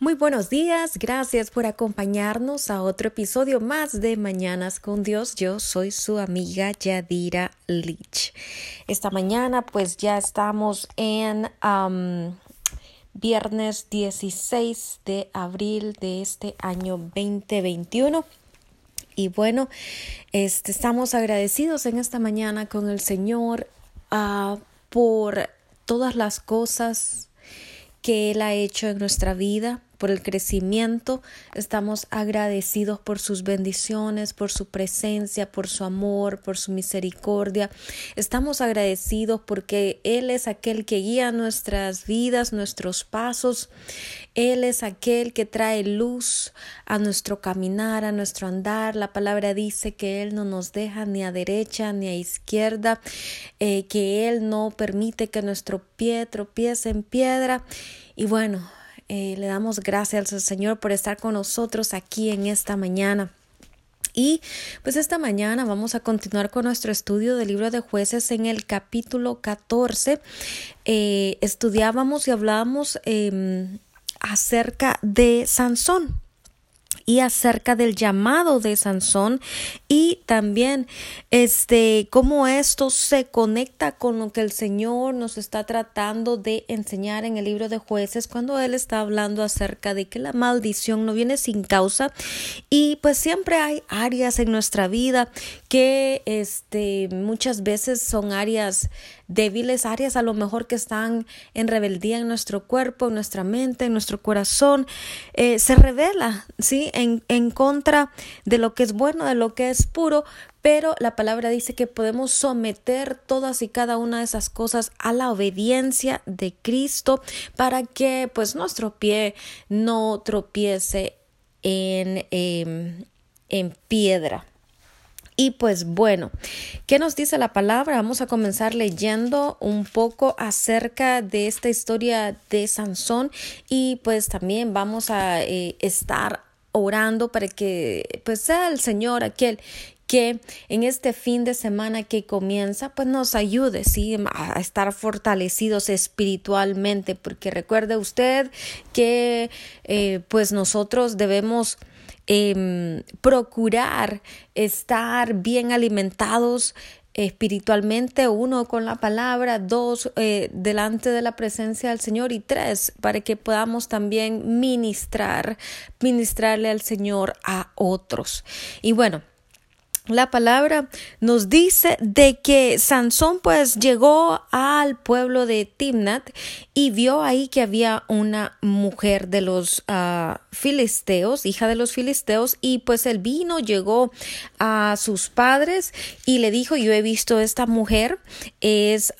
Muy buenos días, gracias por acompañarnos a otro episodio más de Mañanas con Dios. Yo soy su amiga Yadira Leach. Esta mañana pues ya estamos en viernes 16 de abril de este año 2021. Y bueno, este, estamos agradecidos en esta mañana con el Señor uh, por todas las cosas que Él ha hecho en nuestra vida por el crecimiento. Estamos agradecidos por sus bendiciones, por su presencia, por su amor, por su misericordia. Estamos agradecidos porque Él es aquel que guía nuestras vidas, nuestros pasos. Él es aquel que trae luz a nuestro caminar, a nuestro andar. La palabra dice que Él no nos deja ni a derecha ni a izquierda, eh, que Él no permite que nuestro pie tropiece en piedra. Y bueno, eh, le damos gracias al Señor por estar con nosotros aquí en esta mañana. Y pues esta mañana vamos a continuar con nuestro estudio del libro de jueces en el capítulo 14. Eh, estudiábamos y hablábamos em, acerca de Sansón y acerca del llamado de Sansón y también este cómo esto se conecta con lo que el Señor nos está tratando de enseñar en el libro de jueces cuando él está hablando acerca de que la maldición no viene sin causa. Y pues siempre hay áreas en nuestra vida que este muchas veces son áreas débiles, áreas a lo mejor que están en rebeldía en nuestro cuerpo, en nuestra mente, en nuestro corazón, eh, se revela, ¿sí? En, en contra de lo que es bueno, de lo que es puro, pero la palabra dice que podemos someter todas y cada una de esas cosas a la obediencia de Cristo para que pues nuestro pie no tropiece en, em, en piedra. Y pues bueno, ¿qué nos dice la palabra? Vamos a comenzar leyendo un poco acerca de esta historia de Sansón y pues también vamos a eh, estar orando para que pues sea el Señor aquel que en este fin de semana que comienza, pues nos ayude, ¿sí? A estar fortalecidos espiritualmente, porque recuerde usted que eh, pues nosotros debemos Em, procurar estar bien alimentados espiritualmente, uno con la palabra, dos eh, delante de la presencia del Señor y tres para que podamos también ministrar, ministrarle al Señor a otros. Y bueno, la palabra nos dice de que Sansón pues llegó al pueblo de Timnat y vio ahí que había una mujer de los ah, filisteos, hija de los filisteos, y pues el vino, llegó a sus padres y le dijo, yo he visto esta mujer, es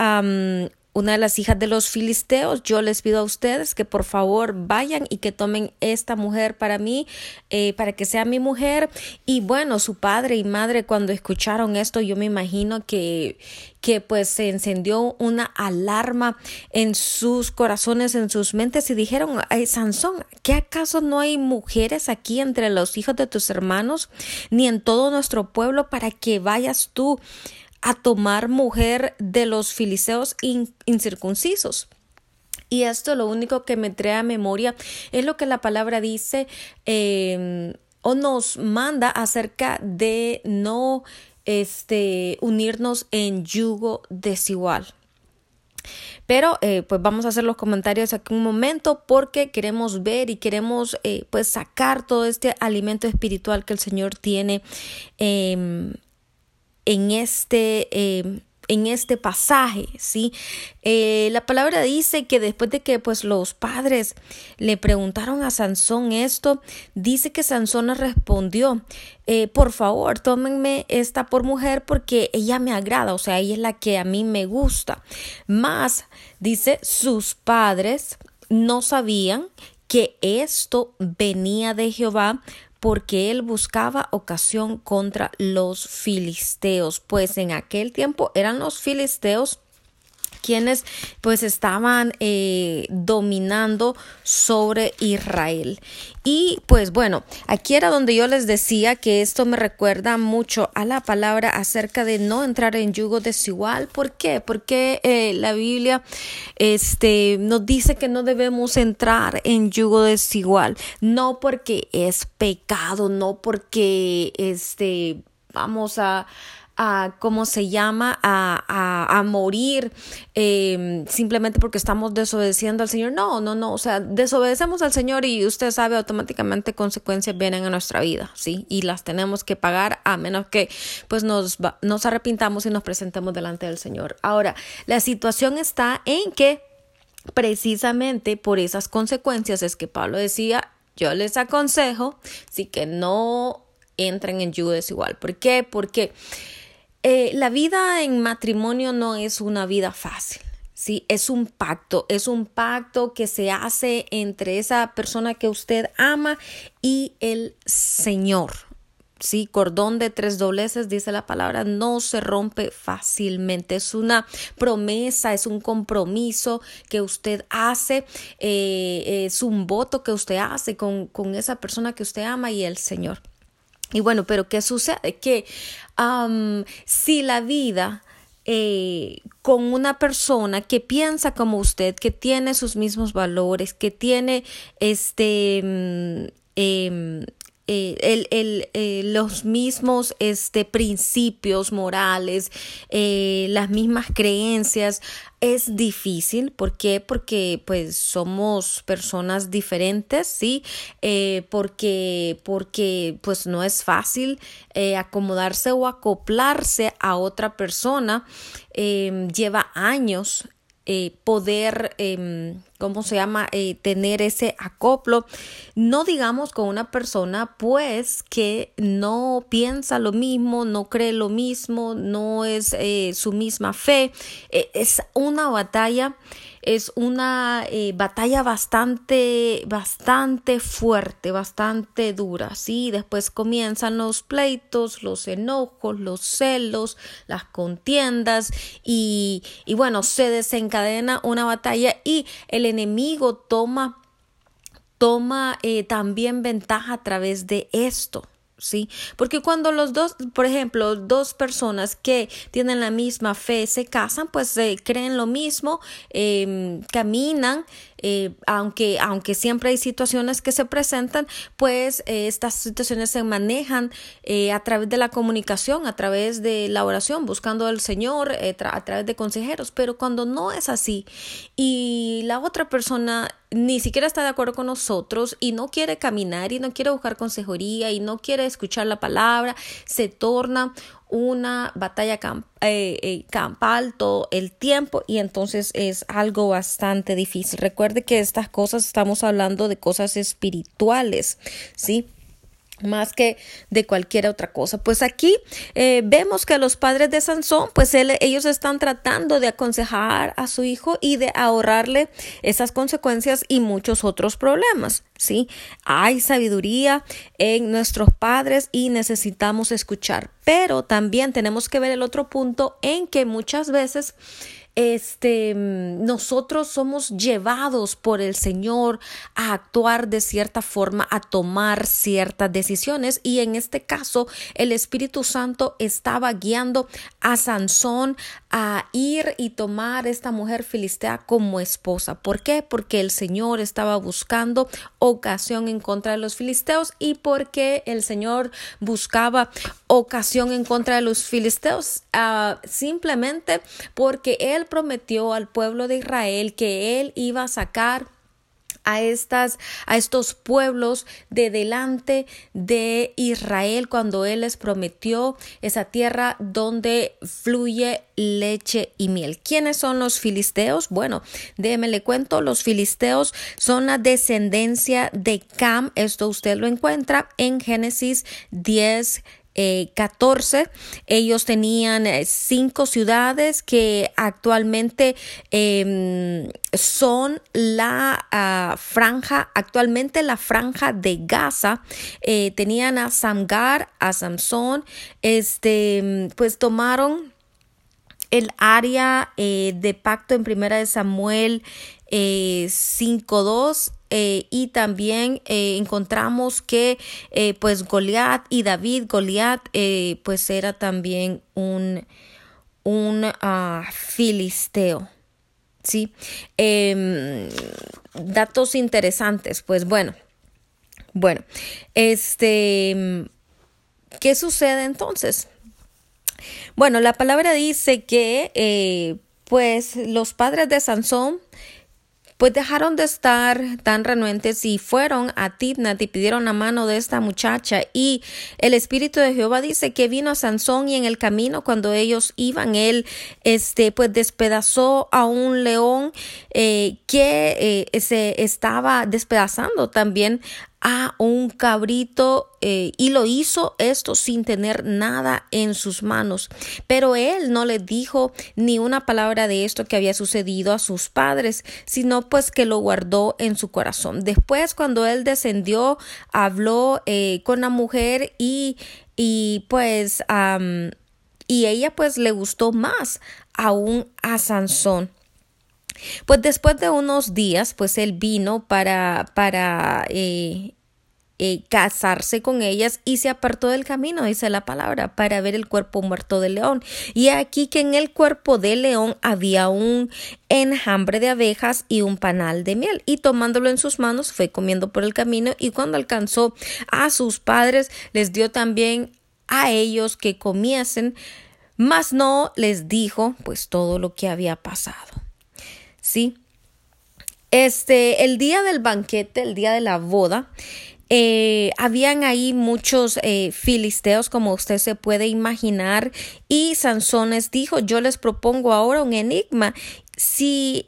una de las hijas de los filisteos, yo les pido a ustedes que por favor vayan y que tomen esta mujer para mí, eh, para que sea mi mujer. Y bueno, su padre y madre cuando escucharon esto, yo me imagino que, que pues se encendió una alarma en sus corazones, en sus mentes y dijeron, Ay, Sansón, ¿qué acaso no hay mujeres aquí entre los hijos de tus hermanos, ni en todo nuestro pueblo para que vayas tú a tomar mujer de los filiseos incircuncisos. Y esto lo único que me trae a memoria es lo que la palabra dice em, o nos manda acerca de no este, unirnos en yugo desigual. Pero eh, pues vamos a hacer los comentarios aquí un momento porque queremos ver y queremos eh, pues sacar todo este alimento espiritual que el Señor tiene eh, en este, eh, en este pasaje, ¿sí? Eh, la palabra dice que después de que pues los padres le preguntaron a Sansón esto, dice que Sansón respondió, eh, por favor, tómenme esta por mujer porque ella me agrada, o sea, ella es la que a mí me gusta. Más, dice, sus padres no sabían que esto venía de Jehová porque él buscaba ocasión contra los filisteos, pues en aquel tiempo eran los filisteos quienes pues estaban eh, dominando sobre Israel. Y pues bueno, aquí era donde yo les decía que esto me recuerda mucho a la palabra acerca de no entrar en yugo desigual. ¿Por qué? Porque eh, la Biblia este, nos dice que no debemos entrar en yugo desigual. No porque es pecado, no porque este, vamos a a, ¿cómo se llama?, a, a, a morir em, simplemente porque estamos desobedeciendo al Señor. No, no, no, o sea, desobedecemos al Señor y usted sabe automáticamente consecuencias vienen a nuestra vida, ¿sí? Y las tenemos que pagar a menos que pues nos, nos arrepintamos y nos presentemos delante del Señor. Ahora, la situación está en que precisamente por esas consecuencias es que Pablo decía, yo les aconsejo, sí que no entren en yugo desigual. ¿Por qué? Porque eh, la vida en matrimonio no es una vida fácil. Sí, es un pacto, es un pacto que se hace entre esa persona que usted ama y el Señor. Sí, cordón de tres dobleces, dice la palabra, no se rompe fácilmente. Es una promesa, es un compromiso que usted hace, eh, es un voto que usted hace con, con esa persona que usted ama y el Señor. Y bueno, pero ¿qué sucede? Que si la vida eh, con una persona que piensa como usted, que tiene sus mismos valores, que tiene este mm, em, eh, el, el, eh, los mismos este, principios morales, eh, las mismas creencias. Es difícil, ¿por qué? Porque pues somos personas diferentes, ¿sí? porque, porque pues no es fácil acomodarse o acoplarse a otra persona. lleva años poder em, ¿cómo se llama? Eh, tener ese acoplo, no digamos con una persona pues que no piensa lo mismo, no cree lo mismo, no es eh, su misma fe, eh, es una batalla es una batalla bastante, bastante fuerte, bastante dura, ¿sí? Después comienzan los pleitos, los enojos, los celos, las contiendas y, y bueno, se desencadena una batalla y el enemigo toma, toma eh, también ventaja a través de esto. ¿Sí? Porque cuando los dos, por ejemplo, dos personas que tienen la misma fe se casan, pues se creen lo mismo, em, caminan, eh, aunque, aunque siempre hay situaciones que se presentan, pues eh, estas situaciones se manejan eh, a través de la comunicación, a través de la oración, buscando al Señor, a través de consejeros, pero cuando no es así y la otra persona ni siquiera está de acuerdo con nosotros y no quiere caminar y no quiere buscar consejería y no quiere escuchar la palabra, se torna una batalla eh, eh, campal todo el tiempo y entonces es algo bastante difícil. Recuerde que estas cosas estamos hablando de cosas espirituales, ¿sí? Más que de cualquier otra cosa. Pues aquí eh, vemos que los padres de Sansón, pues ellos están tratando de aconsejar a su hijo y de ahorrarle esas consecuencias y muchos otros problemas. Sí, hay sabiduría en nuestros padres y necesitamos escuchar, pero también tenemos que ver el otro punto en que muchas veces este, nosotros somos llevados por el Señor a actuar de cierta forma, a tomar ciertas decisiones y en este caso el Espíritu Santo estaba guiando a Sansón a ir y tomar esta mujer filistea como esposa. ¿Por qué? Porque el Señor estaba buscando ocasión en contra de los filisteos y porque el Señor buscaba ocasión en contra de los filisteos uh, simplemente porque él prometió al pueblo de Israel que él iba a sacar a estas a estos pueblos de delante de Israel cuando él les prometió esa tierra donde fluye leche y miel. ¿Quiénes son los filisteos? Bueno, déjeme le cuento, los filisteos son la descendencia de Cam, esto usted lo encuentra en Génesis 10 14. Eh, Ellos tenían eh, cinco ciudades que actualmente em, son la ah, franja, actualmente la franja de Gaza. Eh, tenían a Samgar, a Samson, este, pues tomaron el área eh, de pacto en primera de Samuel eh, 5.2 eh, y también eh, encontramos que eh, pues Goliat y David, Goliat pues era también un, un uh, filisteo. ¿sí? Em, datos interesantes, pues bueno, bueno, este, ¿qué sucede entonces? Bueno, la palabra dice que pues los padres de Sansón pues dejaron de estar tan renuentes y fueron a Tibnat y pidieron la mano de esta muchacha. Y el Espíritu de Jehová dice que vino a Sansón y en el camino cuando ellos iban, él este, pues despedazó a un león eh, que eh, se estaba despedazando también a un cabrito eh, y lo hizo esto sin tener nada en sus manos. Pero él no le dijo ni una palabra de esto que había sucedido a sus padres, sino pues que lo guardó en su corazón. Después cuando él descendió, habló eh, con la mujer y, y pues y ella pues le gustó más aún a Sansón. Pues después de unos días, pues él vino para, para eh, eh, casarse con ellas y se apartó del camino, dice la palabra, para ver el cuerpo muerto del león. Y aquí que en el cuerpo del león había un enjambre de abejas y un panal de miel. Y tomándolo en sus manos fue comiendo por el camino y cuando alcanzó a sus padres les dio también a ellos que comiesen, mas no les dijo pues todo lo que había pasado. ¿Sí? Este, el día del banquete, el día de la boda, eh, habían ahí muchos eh, filisteos, como usted se puede imaginar, y Sansón les dijo, yo les propongo ahora un enigma. Si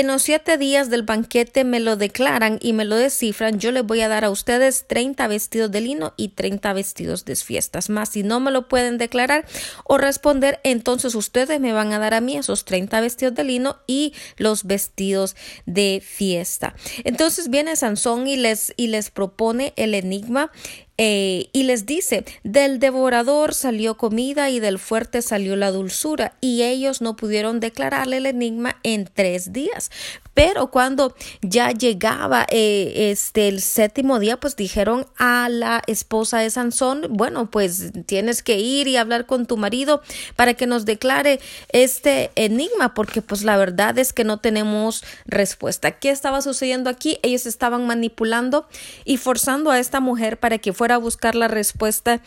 en los siete días del banquete me lo declaran y me lo descifran, yo les voy a dar a ustedes treinta vestidos de lino y treinta vestidos de fiestas más. Si no me lo pueden declarar o responder, entonces ustedes me van a dar a mí esos treinta vestidos de lino y los vestidos de fiesta. Entonces viene Sansón y les, y les propone el enigma eh, y les dice, del devorador salió comida y del fuerte salió la dulzura, y ellos no pudieron declararle el enigma en tres días. Pero cuando ya llegaba eh, este el séptimo día, pues dijeron a la esposa de Sansón, bueno, pues tienes que ir y hablar con tu marido para que nos declare este enigma, porque pues la verdad es que no tenemos respuesta. ¿Qué estaba sucediendo aquí? Ellos estaban manipulando y forzando a esta mujer para que fuera a buscar la respuesta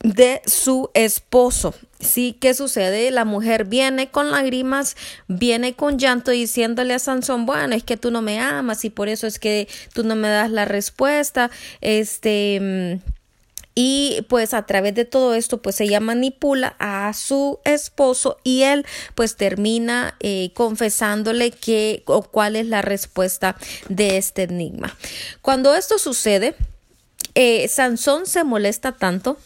de su esposo. Sí, ¿qué sucede? La mujer viene con lágrimas, viene con llanto diciéndole a Sansón, bueno, es que tú no me amas y por eso es que tú no me das la respuesta. Este mm, y pues a través de todo esto pues ella manipula a su esposo y él pues termina eh, confesándole que o cuál es la respuesta de este enigma. Cuando esto sucede, eh, Sansón se molesta tanto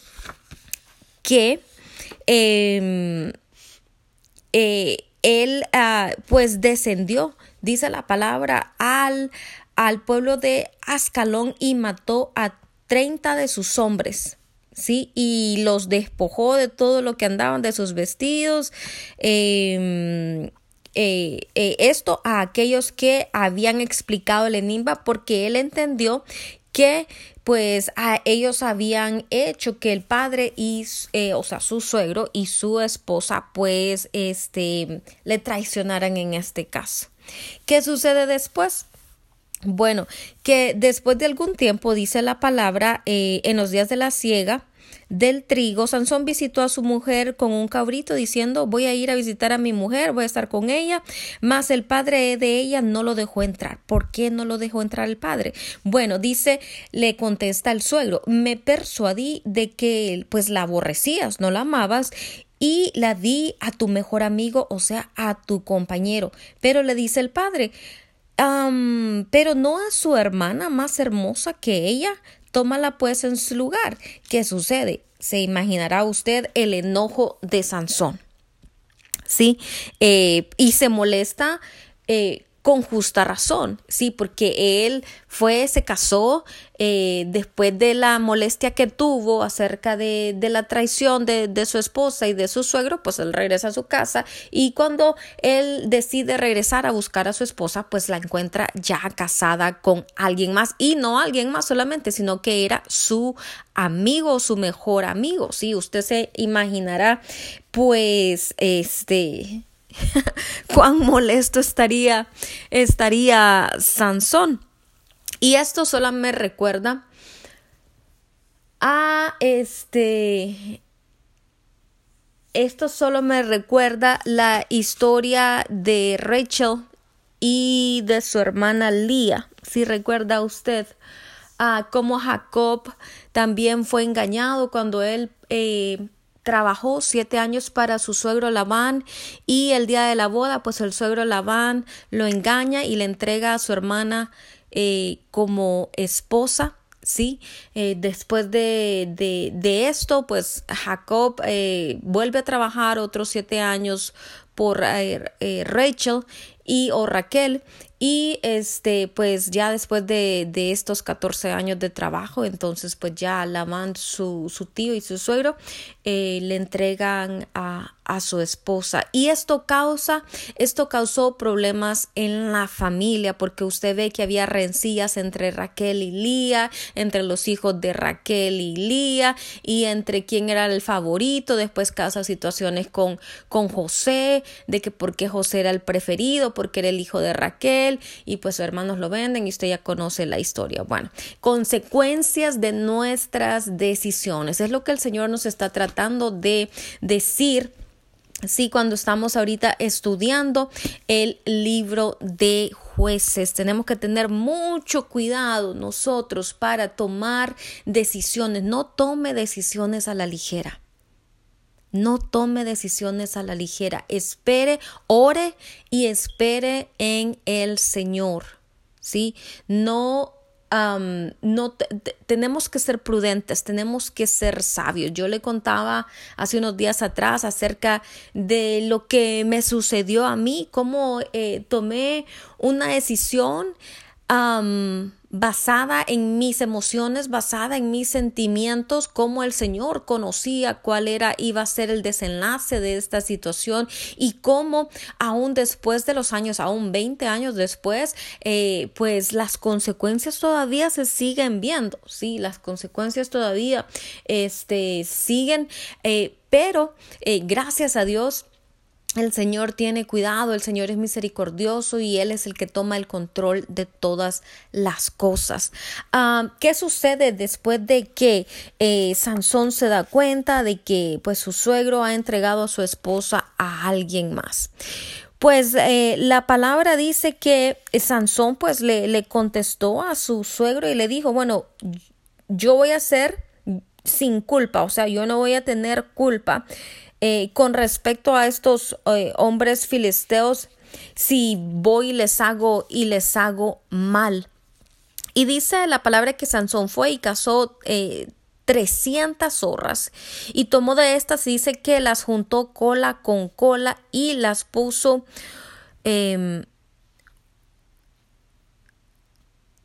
que em, eh, él ah, pues descendió, dice la palabra, al, al pueblo de Ascalón y mató a 30 de sus hombres. ¿sí? Y los despojó de todo lo que andaban, de sus vestidos. Em, eh, eh, esto a aquellos que habían explicado el enigma porque él entendió que pues a ellos habían hecho que el padre y eh, o sea su suegro y su esposa pues este le traicionaran en este caso. Qué sucede después bueno que después de algún tiempo dice la palabra eh, en los días de la siega del trigo, Sansón visitó a su mujer con un cabrito diciendo voy a ir a visitar a mi mujer, voy a estar con ella, mas el padre de ella no lo dejó entrar. ¿Por qué no lo dejó entrar el padre? Bueno, dice, le contesta el suegro, me persuadí de que pues la aborrecías, no la amabas y la di a tu mejor amigo, o sea, a tu compañero. Pero le dice el padre, pero no a su hermana más hermosa que ella tómala pues en su lugar. ¿Qué sucede? Se imaginará usted el enojo de Sansón. ¿Sí? Eh, y se molesta. Eh, con justa razón, sí, porque él fue, se casó eh, después de la molestia que tuvo acerca de, de la traición de, de, su esposa y de su suegro, pues él regresa a su casa y cuando él decide regresar a buscar a su esposa, pues la encuentra ya casada con alguien más y no alguien más solamente, sino que era su amigo, su mejor amigo, sí, usted se imaginará, pues, este, cuán molesto estaría, estaría Sansón. Y esto solo me recuerda a este. Esto solo me recuerda la historia de Rachel y de su hermana Lía. Si recuerda usted a cómo Jacob también fue engañado cuando él eh, trabajó siete años para su suegro Labán y el día de la boda pues el suegro Labán lo engaña y le entrega a su hermana eh, como esposa sí eh, después de, de, esto pues Jacob eh, vuelve a trabajar otros siete años por Rachel y o Raquel y este, pues ya después de, de estos 14 años de trabajo, entonces pues ya Lamán, su, su tío y su suegro, eh, le entregan a, a su esposa. Y esto causa, esto causó problemas en la familia, porque usted ve que había rencillas entre Raquel y Lía, entre los hijos de Raquel y Lía, y entre quién era el favorito. Después causa situaciones con, con José, de que porque José era el preferido, porque era el hijo de Raquel, y pues sus hermanos lo venden, y usted ya conoce la historia. Bueno, consecuencias de nuestras decisiones. Es lo que el Señor nos está tratando de decir Sí, cuando estamos ahorita estudiando el libro de jueces, tenemos que tener mucho cuidado nosotros para tomar decisiones. No tome decisiones a la ligera. No tome decisiones a la ligera. Espere, ore y espere en el Señor. ¿Sí? No no tenemos que ser prudentes, tenemos que ser sabios. Yo le contaba hace unos días atrás acerca de lo que me sucedió a mí, cómo eh, tomé una decisión basada en mis emociones, basada en mis sentimientos, como el Señor conocía cuál era, iba a ser el desenlace de esta situación y cómo aún después de los años, aún 20 años después, eh, pues las consecuencias todavía se siguen viendo, sí, las consecuencias todavía este, siguen, eh, pero eh, gracias a Dios, el Señor tiene cuidado, el Señor es misericordioso y Él es el que toma el control de todas las cosas. Ah, ¿Qué sucede después de que eh, Sansón se da cuenta de que pues su suegro ha entregado a su esposa a alguien más? Pues eh, la palabra dice que Sansón pues le, le contestó a su suegro y le dijo, bueno, yo voy a ser sin culpa, o sea, yo no voy a tener culpa eh, con respecto a estos eh, hombres filisteos, si voy y les hago y les hago mal. Y dice la palabra que Sansón fue y cazó eh, 300 zorras y tomó de estas y dice que las juntó cola con cola y las puso eh,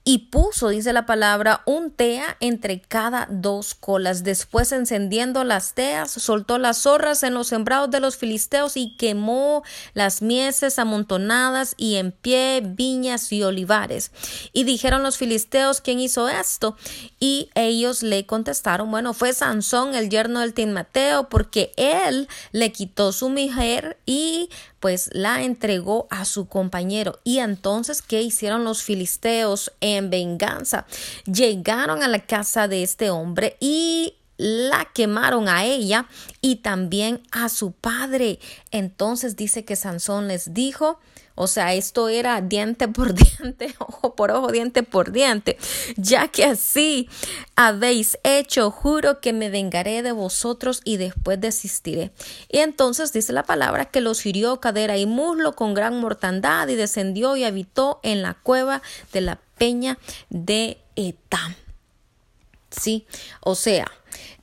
y puso, dice la palabra, un tea entre cada dos colas. Después, encendiendo las teas, soltó las zorras en los sembrados de los filisteos y quemó las mieses amontonadas y en pie viñas y olivares. Y dijeron los filisteos, ¿quién hizo esto? Y ellos le contestaron, bueno, fue Sansón, el yerno del Timateo, porque él le quitó su mujer y pues la entregó a su compañero. Y entonces, ¿qué hicieron los filisteos en venganza? Llegaron a la casa de este hombre y la quemaron a ella y también a su padre. Entonces dice que Sansón les dijo, o sea, esto era diente por diente, ojo por ojo, diente por diente. Ya que así habéis hecho, juro que me vengaré de vosotros y después desistiré. Y entonces dice la palabra que los hirió cadera y muslo con gran mortandad y descendió y habitó en la cueva de la peña de Etam. Sí, o sea,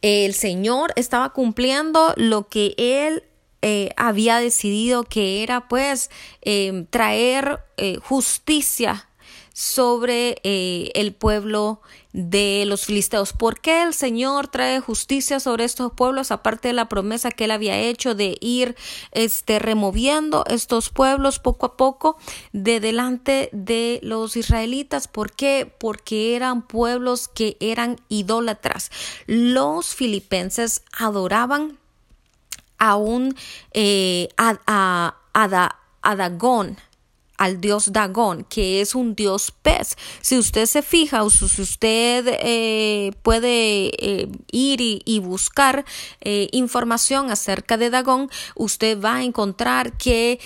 el Señor estaba cumpliendo lo que él eh, había decidido que era pues eh, traer eh, justicia sobre el pueblo de los filisteos. ¿Por qué el Señor trae justicia sobre estos pueblos aparte de la promesa que él había hecho de ir este removiendo estos pueblos poco a poco de delante de los israelitas? ¿Por qué? Porque eran pueblos que eran idólatras. Los filipenses adoraban a un eh, a, a, a Dagón al dios Dagón, que es un dios pez. Si usted se fija o si usted eh, puede eh, ir y, buscar eh, información acerca de Dagón, usted va a encontrar que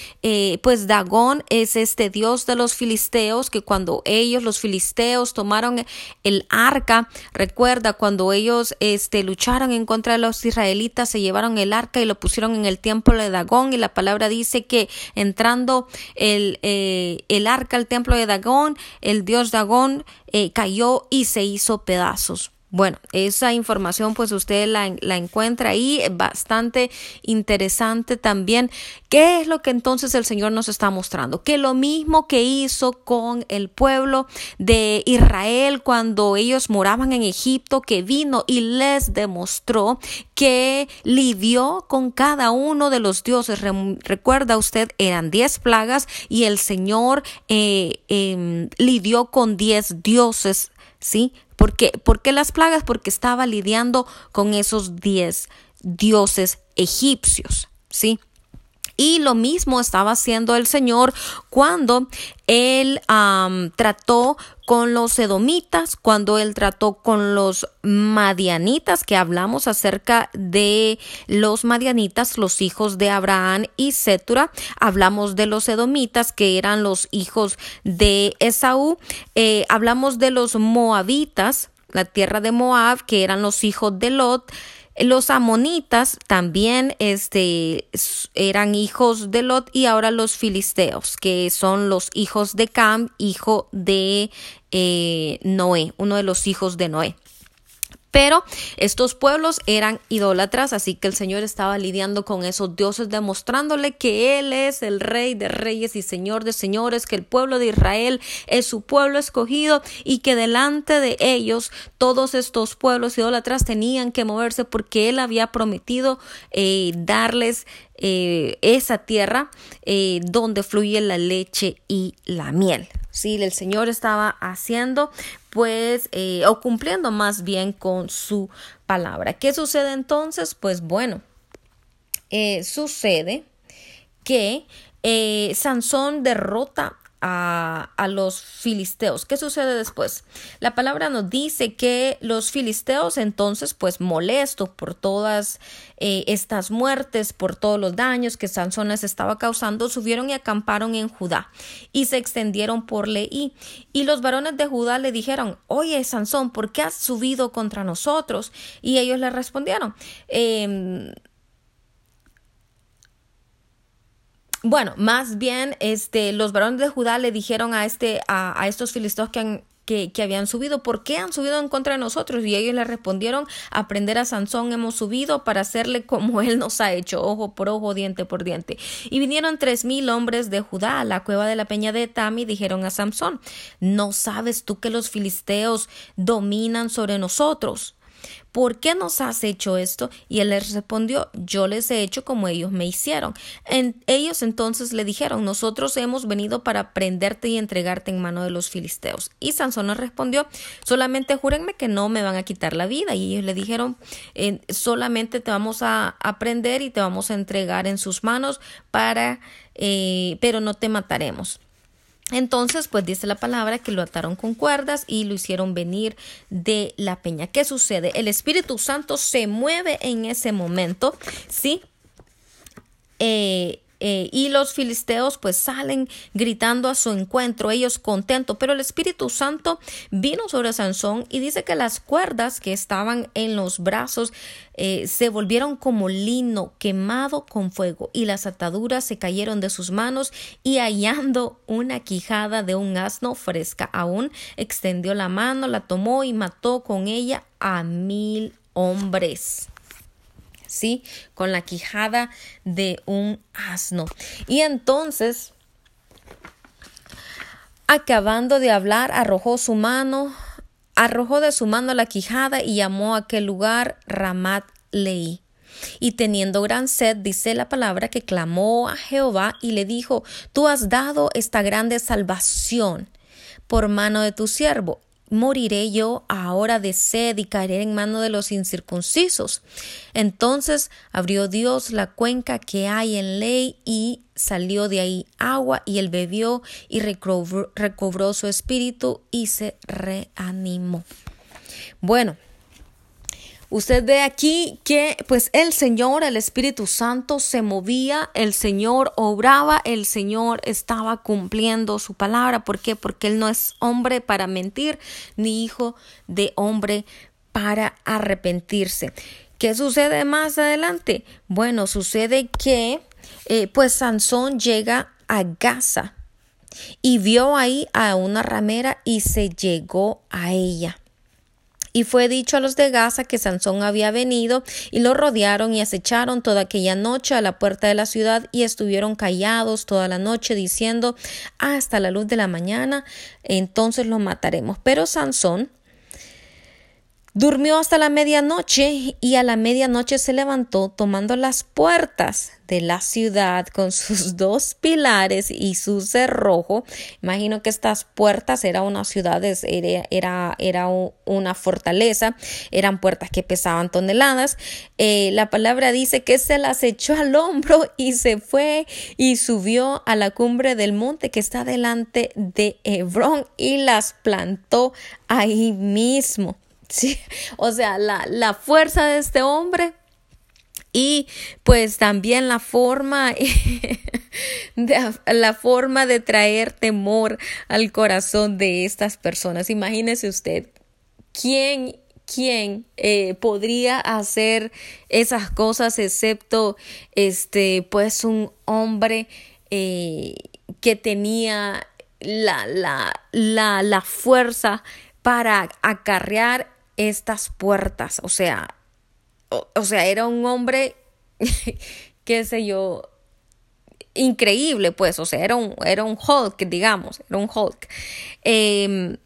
pues Dagón es este dios de los filisteos, que cuando ellos, los filisteos, tomaron el arca, recuerda cuando ellos este, lucharon en contra de los israelitas, se llevaron el arca y lo pusieron en el templo de Dagón y la palabra dice que entrando el el arca al templo de Dagón, el dios Dagón eh, cayó y se hizo pedazos. Bueno, esa información pues usted la, encuentra ahí, bastante interesante también. ¿Qué es lo que entonces el Señor nos está mostrando? Que lo mismo que hizo con el pueblo de Israel cuando ellos moraban en Egipto, que vino y les demostró que lidió con cada uno de los dioses. Recuerda usted, eran diez plagas y el Señor eh, em, lidió con diez dioses, ¿sí? ¿Por qué? ¿Por qué las plagas? Porque estaba lidiando con esos diez dioses egipcios, ¿sí? Y lo mismo estaba haciendo el Señor cuando él trató con los edomitas, cuando él trató con los madianitas, que hablamos acerca de los madianitas, los hijos de Abraham y Setura. Hablamos de los edomitas, que eran los hijos de Esaú. Eh, hablamos de los moabitas, la tierra de Moab, que eran los hijos de Lot. Los amonitas también este, eran hijos de Lot y ahora los filisteos, que son los hijos de Cam, hijo de eh, Noé, uno de los hijos de Noé. Pero estos pueblos eran idólatras, así que el Señor estaba lidiando con esos dioses, demostrándole que Él es el Rey de Reyes y Señor de Señores, que el pueblo de Israel es su pueblo escogido y que delante de ellos todos estos pueblos idólatras tenían que moverse porque Él había prometido eh, darles eh, esa tierra eh, donde fluye la leche y la miel. Sí, el Señor estaba haciendo, pues, eh, o cumpliendo más bien con su palabra. ¿Qué sucede entonces? Pues bueno, sucede que Sansón derrota a, los filisteos. ¿Qué sucede después? La palabra nos dice que los filisteos entonces, pues molestos por todas eh, estas muertes, por todos los daños que Sansón les estaba causando, subieron y acamparon en Judá y se extendieron por Leí. Y los varones de Judá le dijeron, oye Sansón, ¿por qué has subido contra nosotros? Y ellos le respondieron, eh, Bueno, más bien, este, los varones de Judá le dijeron a este, a, a estos filisteos que han que, que, habían subido, ¿por qué han subido en contra de nosotros? Y ellos le respondieron, aprender a Sansón hemos subido para hacerle como él nos ha hecho, ojo por ojo, diente por diente. Y vinieron tres mil hombres de Judá a la cueva de la peña de Etam y dijeron a Sansón, ¿no sabes tú que los filisteos dominan sobre nosotros? ¿Por qué nos has hecho esto? Y él les respondió, yo les he hecho como ellos me hicieron. ellos entonces le dijeron, nosotros hemos venido para prenderte y entregarte en mano de los filisteos. Y Sansón les respondió, solamente júrenme que no me van a quitar la vida. Y ellos le dijeron, solamente te vamos a, prender y te vamos a entregar en sus manos para, eh, pero no te mataremos. Entonces, pues dice la palabra que lo ataron con cuerdas y lo hicieron venir de la peña. ¿Qué sucede? El Espíritu Santo se mueve en ese momento, ¿sí? Eh, eh, y los filisteos pues salen gritando a su encuentro, ellos contentos, pero el Espíritu Santo vino sobre Sansón y dice que las cuerdas que estaban en los brazos eh, se volvieron como lino quemado con fuego y las ataduras se cayeron de sus manos y hallando una quijada de un asno fresca aún, extendió la mano, la tomó y mató con ella a mil hombres. ¿Sí? Con la quijada de un asno. Y entonces, acabando de hablar, arrojó su mano, arrojó de su mano la quijada y llamó a aquel lugar Ramat Leí. Y teniendo gran sed, dice la palabra que clamó a Jehová y le dijo, Tú has dado esta grande salvación por mano de tu siervo. Moriré yo ahora de sed y caeré en mano de los incircuncisos. Entonces abrió Dios la cuenca que hay en ley y salió de ahí agua y él bebió y recobró, recobró su espíritu y se reanimó. Bueno, Usted ve aquí que pues el Señor, el Espíritu Santo se movía, el Señor obraba, el Señor estaba cumpliendo su palabra. ¿Por qué? Porque Él no es hombre para mentir, ni hijo de hombre para arrepentirse. ¿Qué sucede más adelante? Bueno, sucede que eh, pues Sansón llega a Gaza y vio ahí a una ramera y se llegó a ella. Y fue dicho a los de Gaza que Sansón había venido, y lo rodearon y acecharon toda aquella noche a la puerta de la ciudad, y estuvieron callados toda la noche, diciendo hasta la luz de la mañana, entonces lo mataremos. Pero Sansón Durmió hasta la medianoche y a la medianoche se levantó tomando las puertas de la ciudad con sus dos pilares y su cerrojo. Imagino que estas puertas eran una ciudad, era, era, era una fortaleza, eran puertas que pesaban toneladas. Eh, la palabra dice que se las echó al hombro y se fue y subió a la cumbre del monte que está delante de Hebrón y las plantó ahí mismo. Sí, o sea, la, la fuerza de este hombre y pues también la forma de, la forma de traer temor al corazón de estas personas. Imagínese usted quién quién eh, podría hacer esas cosas excepto este pues un hombre eh, que tenía la, la, la, la fuerza para acarrear estas puertas. O sea, o, sea, era un hombre, qué sé yo, increíble, pues, o sea, era un, era un Hulk, digamos, era un Hulk. Em,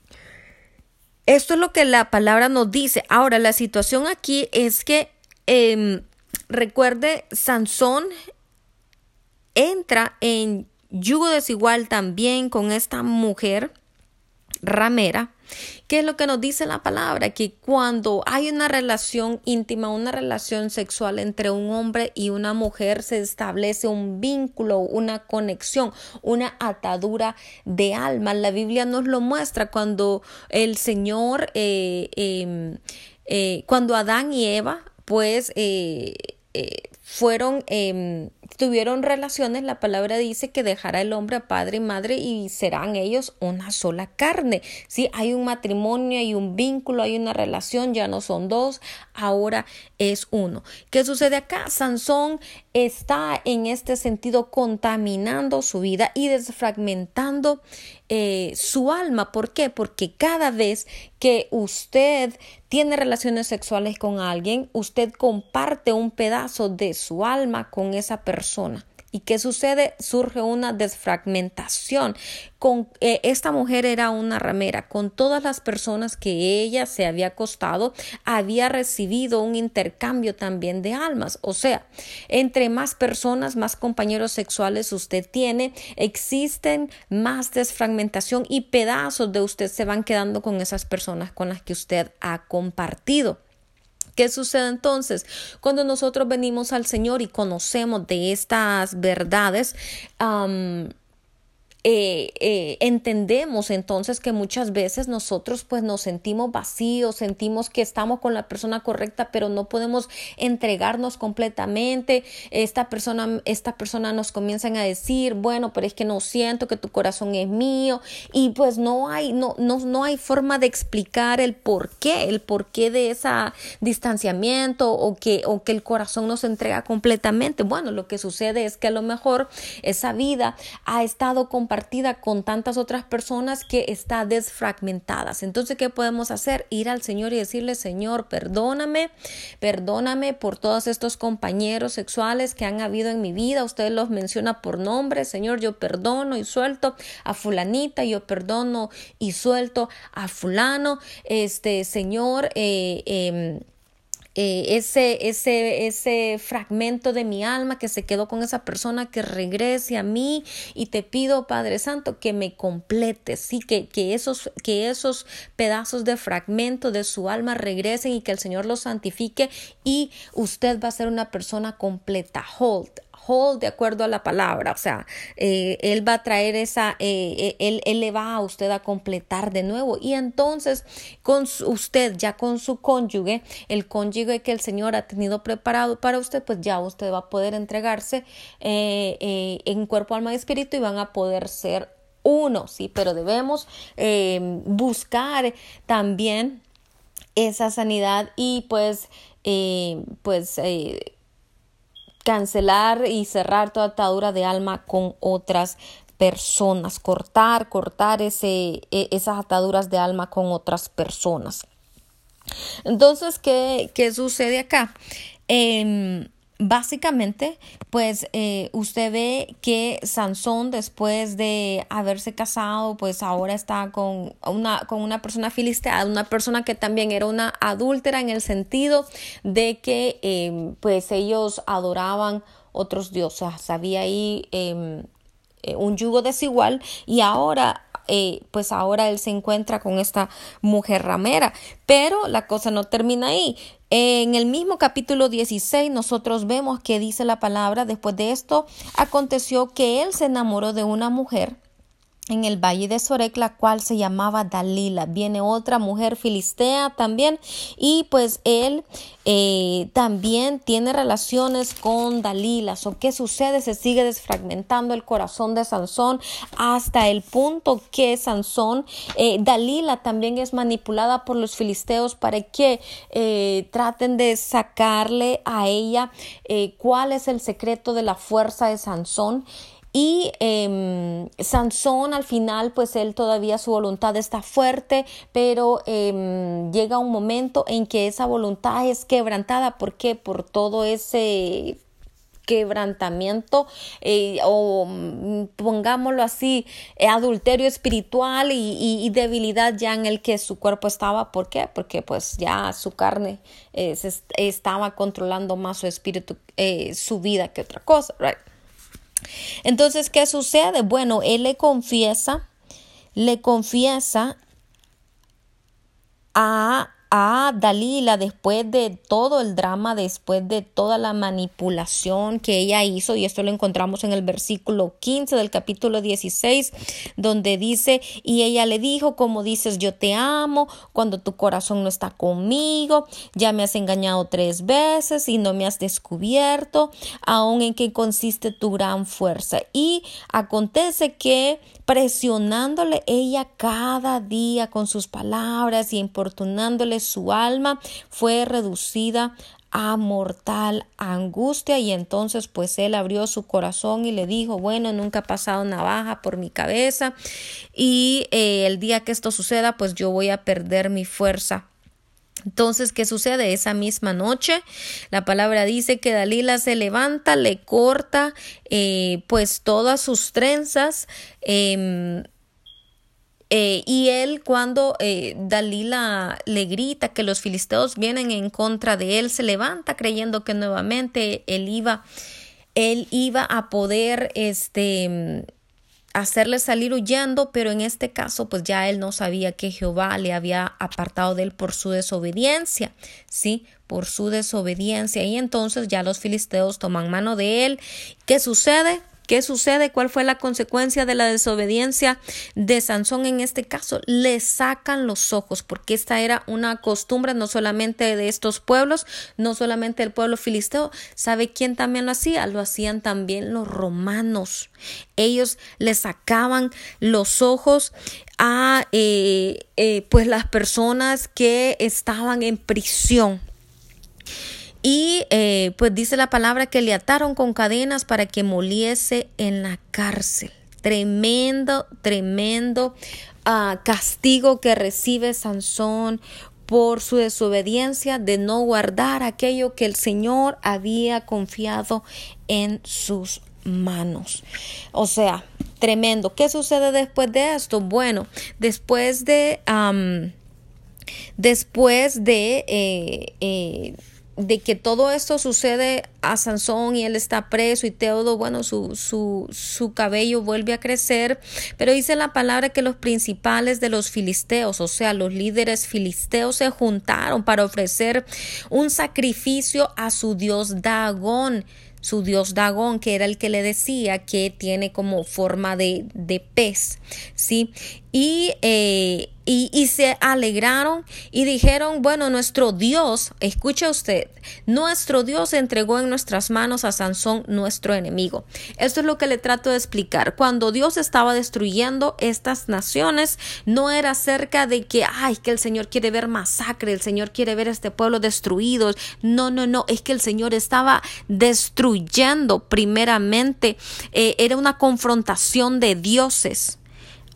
esto es lo que la palabra nos dice. Ahora, la situación aquí es que, em, recuerde, Sansón entra en yugo desigual también con esta mujer ramera ¿Qué es lo que nos dice la palabra? Que cuando hay una relación íntima, una relación sexual entre un hombre y una mujer, se establece un vínculo, una conexión, una atadura de alma. La Biblia nos lo muestra cuando el Señor, eh, em, eh, cuando Adán y Eva, pues, eh, fueron em, tuvieron relaciones, la palabra dice que dejará el hombre a padre y madre y serán ellos una sola carne. Sí, hay un matrimonio, hay un vínculo, hay una relación, ya no son dos, ahora es uno. ¿Qué sucede acá? Sansón está en este sentido contaminando su vida y desfragmentando eh, su alma. ¿Por qué? Porque cada vez que usted tiene relaciones sexuales con alguien, usted comparte un pedazo de su alma con esa persona. ¿Y qué sucede? Surge una desfragmentación. Con, eh, esta mujer era una ramera. Con todas las personas que ella se había acostado, había recibido un intercambio también de almas. O sea, entre más personas, más compañeros sexuales usted tiene, existen más desfragmentación y pedazos de usted se van quedando con esas personas con las que usted ha compartido. ¿Qué sucede entonces? Cuando nosotros venimos al Señor y conocemos de estas verdades, eh, eh, entendemos entonces que muchas veces nosotros pues nos sentimos vacíos, sentimos que estamos con la persona correcta, pero no podemos entregarnos completamente. Esta persona, esta persona nos comienzan a decir, bueno, pero es que no siento que tu corazón es mío y pues no hay, no, no, no hay forma de explicar el por qué, el por qué de ese distanciamiento o que, o que el corazón nos entrega completamente. Bueno, lo que sucede es que a lo mejor esa vida ha estado con compartida con tantas otras personas que está desfragmentadas. Entonces, ¿qué podemos hacer? Ir al Señor y decirle, Señor, perdóname, perdóname por todos estos compañeros sexuales que han habido en mi vida. Usted los menciona por nombre, Señor, yo perdono y suelto a fulanita, yo perdono y suelto a fulano. Este, Señor, eh, em, eh, ese, ese, ese fragmento de mi alma que se quedó con esa persona que regrese a mí y te pido Padre Santo que me complete, sí, que, que, esos, que esos pedazos de fragmento de su alma regresen y que el Señor los santifique y usted va a ser una persona completa, hold, de acuerdo a la palabra, o sea, eh, él va a traer esa, eh, eh, él, él, le va a usted a completar de nuevo. Y entonces con usted, ya con su cónyuge, el cónyuge que el Señor ha tenido preparado para usted, pues ya usted va a poder entregarse en cuerpo, alma y espíritu y van a poder ser uno, sí, pero debemos buscar también esa sanidad y pues, pues, cancelar y cerrar toda atadura de alma con otras personas, cortar, cortar ese, e, esas ataduras de alma con otras personas. Entonces, ¿qué, qué sucede acá? Eh, básicamente, pues eh, usted ve que Sansón, después de haberse casado, pues ahora está con una, con una persona filistea, una persona que también era una adúltera en el sentido de que em, pues ellos adoraban otros dioses. Había ahí em, eh, un yugo desigual y ahora eh, pues ahora él se encuentra con esta mujer ramera. Pero la cosa no termina ahí. En el mismo capítulo 16 nosotros vemos que dice la palabra, después de esto aconteció que él se enamoró de una mujer en el valle de Sorek, la cual se llamaba Dalila. Viene otra mujer filistea también y pues él eh, también tiene relaciones con Dalila. ¿O qué sucede? Se sigue desfragmentando el corazón de Sansón hasta el punto que Sansón, eh, Dalila también es manipulada por los filisteos para que eh, traten de sacarle a ella cuál es el secreto de la fuerza de Sansón. Y eh, Sansón al final, pues él todavía su voluntad está fuerte, pero em, llega un momento en que esa voluntad es quebrantada. ¿Por qué? Por todo ese quebrantamiento eh, o mm, pongámoslo así, eh, adulterio espiritual y, debilidad ya en el que su cuerpo estaba. ¿Por qué? Porque pues ya su carne eh, estaba controlando más su espíritu, su vida que otra cosa? Entonces, ¿qué sucede? Bueno, él le confiesa, le confiesa a a Dalila después de todo el drama, después de toda la manipulación que ella hizo, y esto lo encontramos en el versículo 15 del capítulo 16, donde dice, y ella le dijo, como dices, yo te amo, cuando tu corazón no está conmigo, ya me has engañado tres veces y no me has descubierto, aún en qué consiste tu gran fuerza. Y acontece que presionándole ella cada día con sus palabras y importunándole su alma, fue reducida a mortal angustia y entonces pues él abrió su corazón y le dijo bueno nunca ha pasado navaja por mi cabeza y eh, el día que esto suceda pues yo voy a perder mi fuerza entonces, ¿qué sucede? Esa misma noche, la palabra dice que Dalila se levanta, le corta eh, pues todas sus trenzas. Em, eh, y él cuando eh, Dalila le grita que los filisteos vienen en contra de él, se levanta creyendo que nuevamente él iba, él iba a poder este hacerle salir huyendo, pero en este caso pues ya él no sabía que Jehová le había apartado de él por su desobediencia, ¿sí? Por su desobediencia y entonces ya los filisteos toman mano de él. ¿Qué sucede? ¿Qué sucede? ¿Cuál fue la consecuencia de la desobediencia de Sansón en este caso? Le sacan los ojos, porque esta era una costumbre no solamente de estos pueblos, no solamente el pueblo filisteo. ¿Sabe quién también lo hacía? Lo hacían también los romanos. Ellos le sacaban los ojos a eh, eh, pues las personas que estaban en prisión y eh, pues dice la palabra que le ataron con cadenas para que moliese en la cárcel. tremendo, tremendo ah, castigo que recibe Sansón por su desobediencia de no guardar aquello que el Señor había confiado en sus manos. O sea, tremendo. ¿Qué sucede después de esto? Bueno, después de... después de eh, eh, de que todo esto sucede a Sansón y él está preso y todo, bueno, su, su, su cabello vuelve a crecer, pero dice la palabra que los principales de los filisteos, o sea, los líderes filisteos se juntaron para ofrecer un sacrificio a su dios Dagón su dios Dagón, que era el que le decía que tiene como forma de, de pez, ¿sí? Y eh, y, se alegraron y dijeron, bueno, nuestro Dios, escuche usted, nuestro Dios entregó en nuestras manos a Sansón, nuestro enemigo. Esto es lo que le trato de explicar. Cuando Dios estaba destruyendo estas naciones, no era acerca de que, ay, que el Señor quiere ver masacre, el Señor quiere ver este pueblo destruido. No, no, no, es que el Señor estaba destruyendo primeramente, eh, era una confrontación de dioses.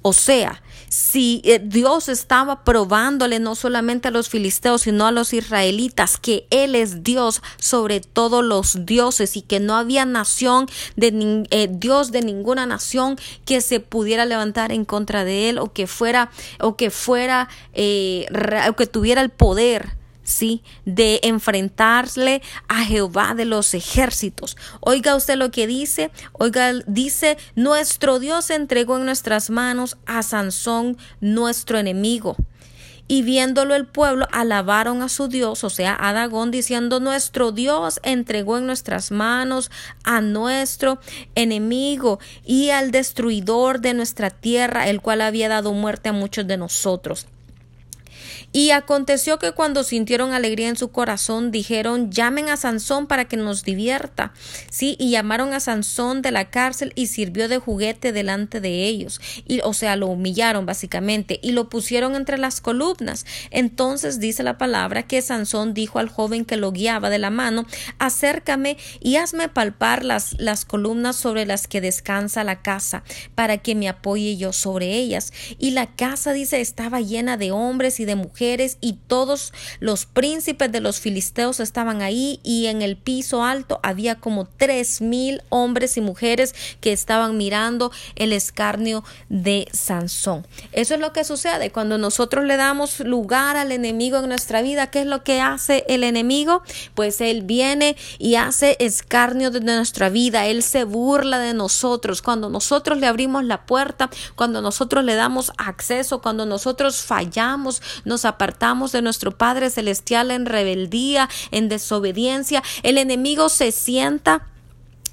O sea, si eh, Dios estaba probándole no solamente a los filisteos, sino a los israelitas, que Él es Dios sobre todos los dioses y que no había nación de eh, Dios de ninguna nación que se pudiera levantar en contra de Él o que fuera o que fuera eh, o que tuviera el poder ¿sí? De enfrentarle a Jehová de los ejércitos. Oiga usted lo que dice, oiga, dice, nuestro Dios entregó en nuestras manos a Sansón, nuestro enemigo. Y viéndolo el pueblo, alabaron a su Dios, o sea, a Dagón, diciendo, nuestro Dios entregó en nuestras manos a nuestro enemigo y al destruidor de nuestra tierra, el cual había dado muerte a muchos de nosotros. Y aconteció que cuando sintieron alegría en su corazón, dijeron, llamen a Sansón para que nos divierta. Sí, y llamaron a Sansón de la cárcel y sirvió de juguete delante de ellos. Y, o sea, lo humillaron básicamente y lo pusieron entre las columnas. Entonces dice la palabra que Sansón dijo al joven que lo guiaba de la mano, acércame y hazme palpar las, las columnas sobre las que descansa la casa, para que me apoye yo sobre ellas. Y la casa, dice, estaba llena de hombres y de mujeres y todos los príncipes de los filisteos estaban ahí y en el piso alto había como tres mil hombres y mujeres que estaban mirando el escarnio de Sansón. Eso es lo que sucede cuando nosotros le damos lugar al enemigo en nuestra vida. ¿Qué es lo que hace el enemigo? Pues él viene y hace escarnio de nuestra vida. Él se burla de nosotros. Cuando nosotros le abrimos la puerta, cuando nosotros le damos acceso, cuando nosotros fallamos, nos apartamos de nuestro Padre Celestial en rebeldía, en desobediencia, el enemigo se sienta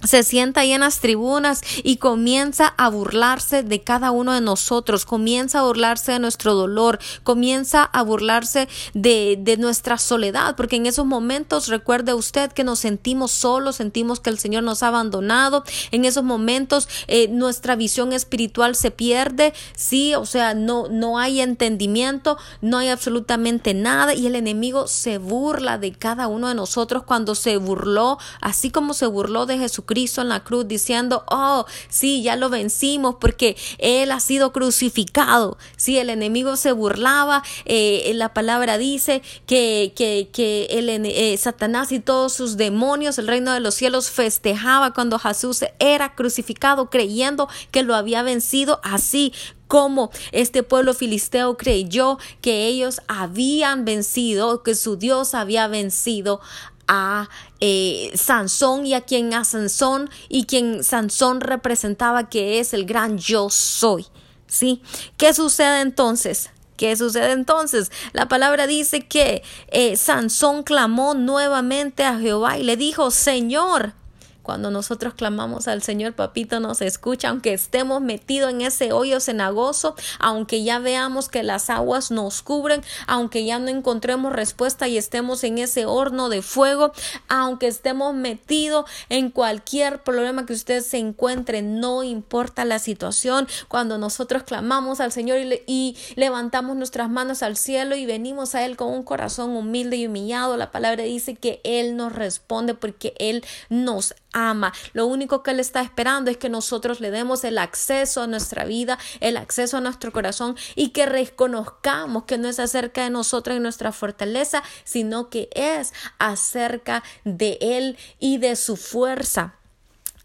se sienta ahí en las tribunas y comienza a burlarse de cada uno de nosotros, comienza a burlarse de nuestro dolor, comienza a burlarse de, de, nuestra soledad, porque en esos momentos recuerde usted que nos sentimos solos, sentimos que el Señor nos ha abandonado, en esos momentos eh, nuestra visión espiritual se pierde, sí, o sea, no, no hay entendimiento, no hay absolutamente nada y el enemigo se burla de cada uno de nosotros cuando se burló, así como se burló de Jesucristo Cristo en la cruz diciendo, oh, sí, ya lo vencimos porque Él ha sido crucificado. Sí, el enemigo se burlaba, eh, la palabra dice que, que, que el, eh, Satanás y todos sus demonios, el reino de los cielos festejaba cuando Jesús era crucificado creyendo que lo había vencido así como este pueblo filisteo creyó que ellos habían vencido, que su Dios había vencido a eh, Sansón y a quien a Sansón y quien Sansón representaba que es el gran yo soy. ¿Sí? ¿Qué sucede entonces? ¿Qué sucede entonces? La palabra dice que eh, Sansón clamó nuevamente a Jehová y le dijo, Señor, cuando nosotros clamamos al Señor, papito nos escucha, aunque estemos metidos en ese hoyo cenagoso, aunque ya veamos que las aguas nos cubren, aunque ya no encontremos respuesta y estemos en ese horno de fuego, aunque estemos metidos en cualquier problema que usted se encuentre, no importa la situación, cuando nosotros clamamos al Señor y, y levantamos nuestras manos al cielo y venimos a Él con un corazón humilde y humillado, la palabra dice que Él nos responde porque Él nos ama. Lo único que Él está esperando es que nosotros le demos el acceso a nuestra vida, el acceso a nuestro corazón y que reconozcamos que no es acerca de nosotros y nuestra fortaleza, sino que es acerca de Él y de su fuerza.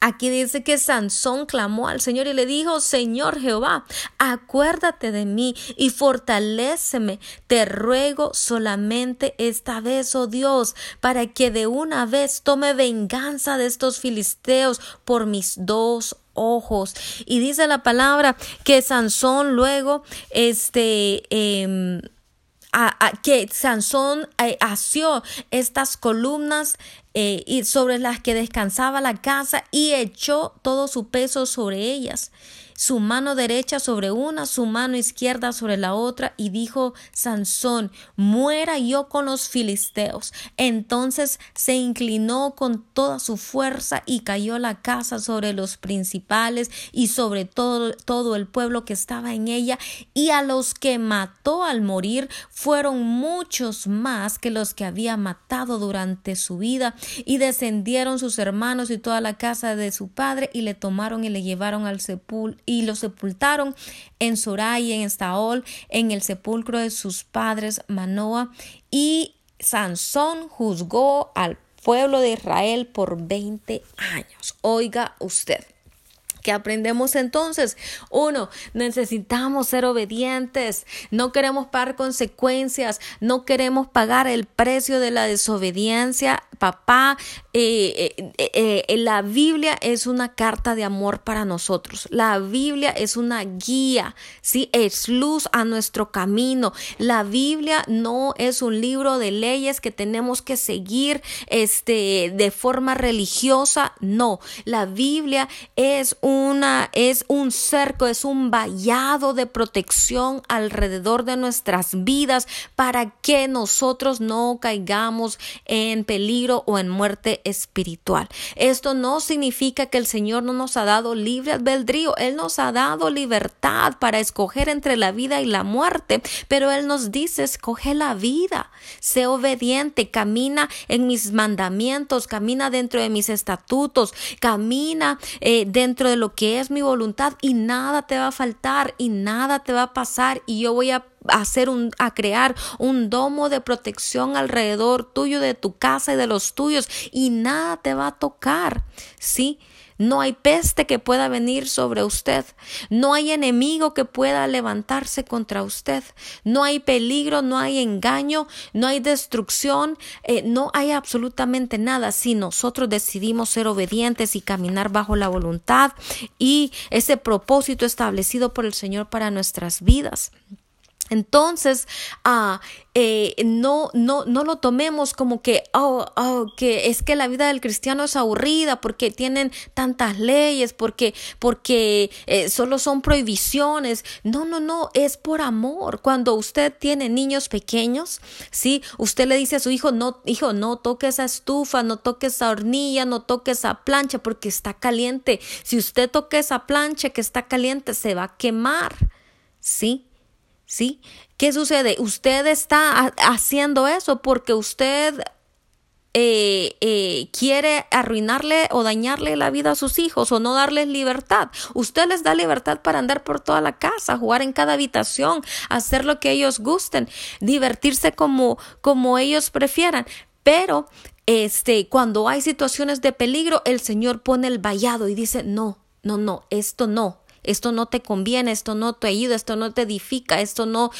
Aquí dice que Sansón clamó al Señor y le dijo, Señor Jehová, acuérdate de mí y fortaléceme. Te ruego solamente esta vez, oh Dios, para que de una vez tome venganza de estos filisteos por mis dos ojos. Y dice la palabra que Sansón luego, este, eh, que Sansón eh, asió estas columnas eh, y sobre las que descansaba la casa y echó todo su peso sobre ellas su mano derecha sobre una, su mano izquierda sobre la otra, y dijo Sansón, muera yo con los filisteos. Entonces se inclinó con toda su fuerza y cayó la casa sobre los principales y sobre todo, todo el pueblo que estaba en ella, y a los que mató al morir fueron muchos más que los que había matado durante su vida, y descendieron sus hermanos y toda la casa de su padre, y le tomaron y le llevaron al sepulcro y lo sepultaron en Soray, en Estaol, en el sepulcro de sus padres Manoa. Y Sansón juzgó al pueblo de Israel por 20 años. Oiga usted. ¿Qué aprendemos entonces? Uno, necesitamos ser obedientes, no queremos pagar consecuencias, no queremos pagar el precio de la desobediencia. Papá, eh, eh, eh, la Biblia es una carta de amor para nosotros. La Biblia es una guía, ¿sí? Es luz a nuestro camino. La Biblia no es un libro de leyes que tenemos que seguir este, de forma religiosa. No, la Biblia es un es un cerco, es un vallado de protección alrededor de nuestras vidas para que nosotros no caigamos en peligro o en muerte espiritual. Esto no significa que el Señor no nos ha dado libre albedrío, Él nos ha dado libertad para escoger entre la vida y la muerte, pero Él nos dice, escoge la vida, sé obediente, camina en mis mandamientos, camina dentro de mis estatutos, camina eh, dentro de lo que es mi voluntad y nada te va a faltar y nada te va a pasar y yo voy a hacer un a crear un domo de protección alrededor tuyo de tu casa y de los tuyos y nada te va a tocar, ¿sí? No hay peste que pueda venir sobre usted. No hay enemigo que pueda levantarse contra usted. No hay peligro, no hay engaño, no hay destrucción, eh, no hay absolutamente nada si nosotros decidimos ser obedientes y caminar bajo la voluntad y ese propósito establecido por el Señor para nuestras vidas. Entonces, ah, eh, no, no, no lo tomemos como que, oh, oh, que es que la vida del cristiano es aburrida porque tienen tantas leyes, porque, porque eh, solo son prohibiciones. No, no, no, es por amor. Cuando usted tiene niños pequeños, sí, usted le dice a su hijo, no, hijo, no toque esa estufa, no toque esa hornilla, no toque esa plancha porque está caliente. Si usted toca esa plancha que está caliente, se va a quemar, sí. ¿Sí? ¿Qué sucede? Usted está haciendo eso porque usted eh, eh, quiere arruinarle o dañarle la vida a sus hijos o no darles libertad. Usted les da libertad para andar por toda la casa, jugar en cada habitación, hacer lo que ellos gusten, divertirse como, como ellos prefieran. Pero este, cuando hay situaciones de peligro, el Señor pone el vallado y dice, no, no, no, esto no, esto no te conviene, esto no te ayuda, esto no te edifica, esto no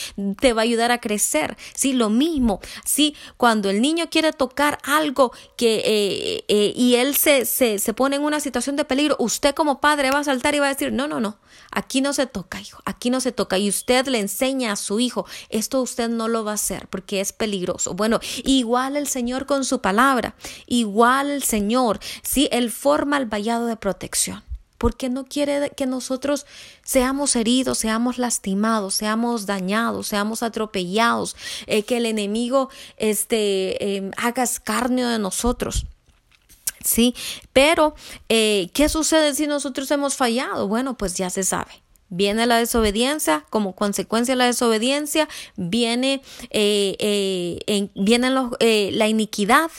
te va a ayudar a crecer. Sí, lo mismo. Sí, cuando el niño quiere tocar algo que eh, eh, y él se, se, se pone en una situación de peligro, usted como padre va a saltar y va a decir, no, no, no, aquí no se toca, hijo, aquí no se toca. Y usted le enseña a su hijo, esto usted no lo va a hacer porque es peligroso. Bueno, igual el Señor con su palabra, igual el Señor, sí, él forma el vallado de protección porque no quiere que nosotros seamos heridos, seamos lastimados, seamos dañados, seamos atropellados, eh, que el enemigo este, em, haga escarnio de nosotros. Sí, pero eh, ¿qué sucede si nosotros hemos fallado? Bueno, pues ya se sabe. Viene la desobediencia, como consecuencia de la desobediencia, viene, eh, viene la iniquidad,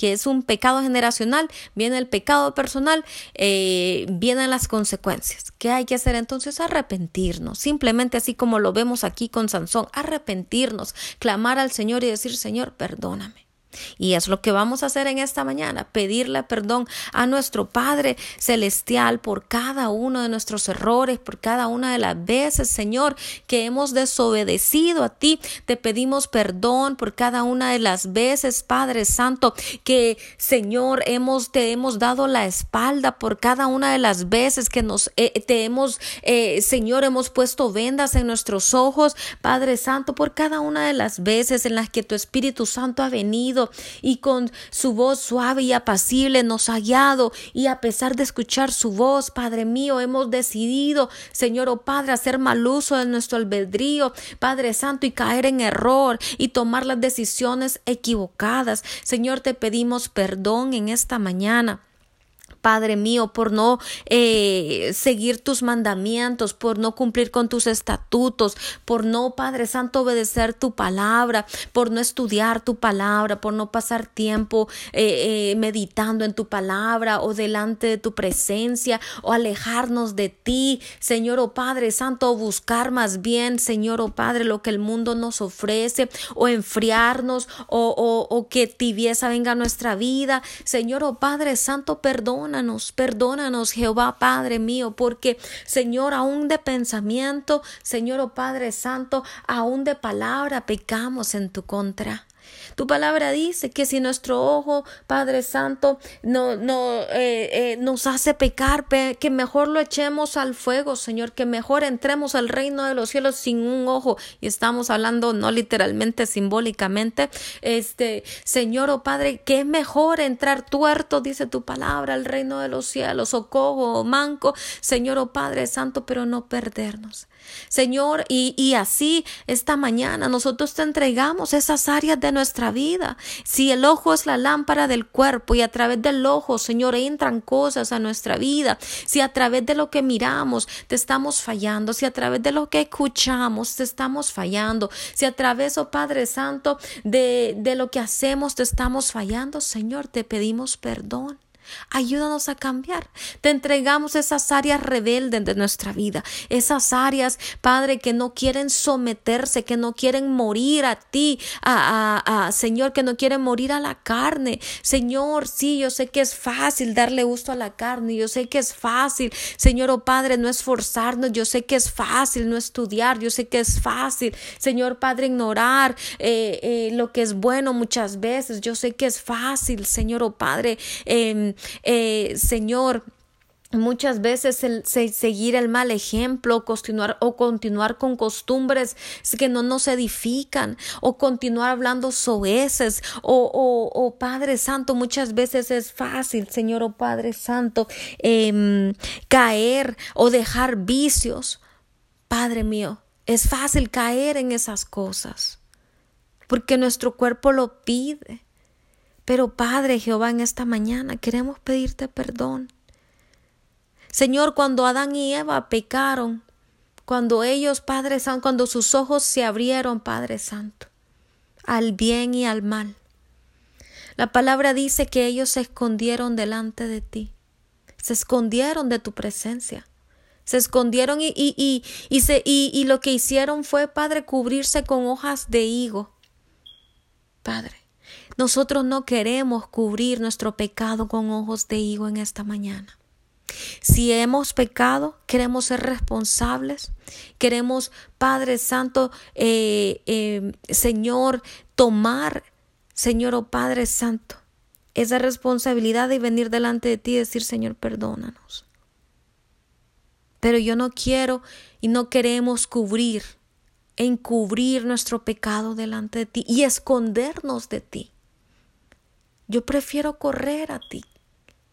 que es un pecado generacional, viene el pecado personal, eh, vienen las consecuencias. ¿Qué hay que hacer entonces? Arrepentirnos, simplemente así como lo vemos aquí con Sansón, arrepentirnos, clamar al Señor y decir, Señor, perdóname. Y es lo que vamos a hacer en esta mañana, pedirle perdón a nuestro Padre Celestial por cada uno de nuestros errores, por cada una de las veces, Señor, que hemos desobedecido a ti. Te pedimos perdón por cada una de las veces, Padre Santo, que, Señor, hemos, te hemos dado la espalda por cada una de las veces que nos, eh, te hemos, eh, Señor, hemos puesto vendas en nuestros ojos, Padre Santo, por cada una de las veces en las que tu Espíritu Santo ha venido y con su voz suave y apacible nos ha guiado y a pesar de escuchar su voz, Padre mío, hemos decidido, Señor o oh Padre, hacer mal uso de nuestro albedrío, Padre Santo, y caer en error y tomar las decisiones equivocadas. Señor, te pedimos perdón en esta mañana. Padre mío, por no eh, seguir tus mandamientos, por no cumplir con tus estatutos, por no, Padre Santo, obedecer tu palabra, por no estudiar tu palabra, por no pasar tiempo eh, eh, meditando en tu palabra o delante de tu presencia o alejarnos de ti, Señor o oh Padre Santo, o buscar más bien, Señor o oh Padre, lo que el mundo nos ofrece o enfriarnos o, o, que tibieza venga a nuestra vida, Señor o oh Padre Santo, perdón perdónanos, perdónanos, Jehová Padre mío, porque, Señor, aún de pensamiento, Señor, oh Padre Santo, aún de palabra pecamos en tu contra. Tu palabra dice que si nuestro ojo, Padre Santo, no, no eh, eh, nos hace pecar, que mejor lo echemos al fuego, Señor, que mejor entremos al reino de los cielos sin un ojo. Y estamos hablando no literalmente, simbólicamente. Este, Señor, oh Padre, que es mejor entrar tuerto, dice tu palabra, al reino de los cielos, o cojo, o manco, Señor, oh Padre Santo, pero no perdernos. Señor, y, y así esta mañana nosotros te entregamos esas áreas de nuestra vida. Si el ojo es la lámpara del cuerpo y a través del ojo, Señor, entran cosas a nuestra vida, si a través de lo que miramos te estamos fallando, si a través de lo que escuchamos te estamos fallando, si a través, oh Padre Santo, de, de lo que hacemos te estamos fallando, Señor, te pedimos perdón. Ayúdanos a cambiar. Te entregamos esas áreas rebeldes de nuestra vida, esas áreas, Padre, que no quieren someterse, que no quieren morir a ti, a, a, Señor, que no quieren morir a la carne. Señor, sí, yo sé que es fácil darle gusto a la carne, yo sé que es fácil, Señor, oh Padre, no esforzarnos, yo sé que es fácil no estudiar, yo sé que es fácil, Señor Padre, ignorar eh, eh, lo que es bueno muchas veces, yo sé que es fácil, Señor, oh Padre, eh, eh, Señor, Muchas veces seguir el mal ejemplo, continuar o continuar con costumbres que no nos edifican, o continuar hablando soeces, o, Padre Santo, muchas veces es fácil, Señor, o Padre Santo, em, caer o dejar vicios. Padre mío, es fácil caer en esas cosas, porque nuestro cuerpo lo pide. Pero Padre Jehová, en esta mañana queremos pedirte perdón. Señor, cuando Adán y Eva pecaron, cuando ellos, Padre Santo, cuando sus ojos se abrieron, Padre Santo, al bien y al mal. La palabra dice que ellos se escondieron delante de ti, se escondieron de tu presencia, se escondieron y, y, y, y, se, lo que hicieron fue, Padre, cubrirse con hojas de higo. Padre, nosotros no queremos cubrir nuestro pecado con ojos de higo en esta mañana. Si hemos pecado, queremos ser responsables, queremos, Padre Santo, eh, eh, Señor, tomar, Señor o oh Padre Santo, esa responsabilidad de venir delante de ti y decir, Señor, perdónanos. Pero yo no quiero y no queremos cubrir, encubrir nuestro pecado delante de ti y escondernos de ti. Yo prefiero correr a ti,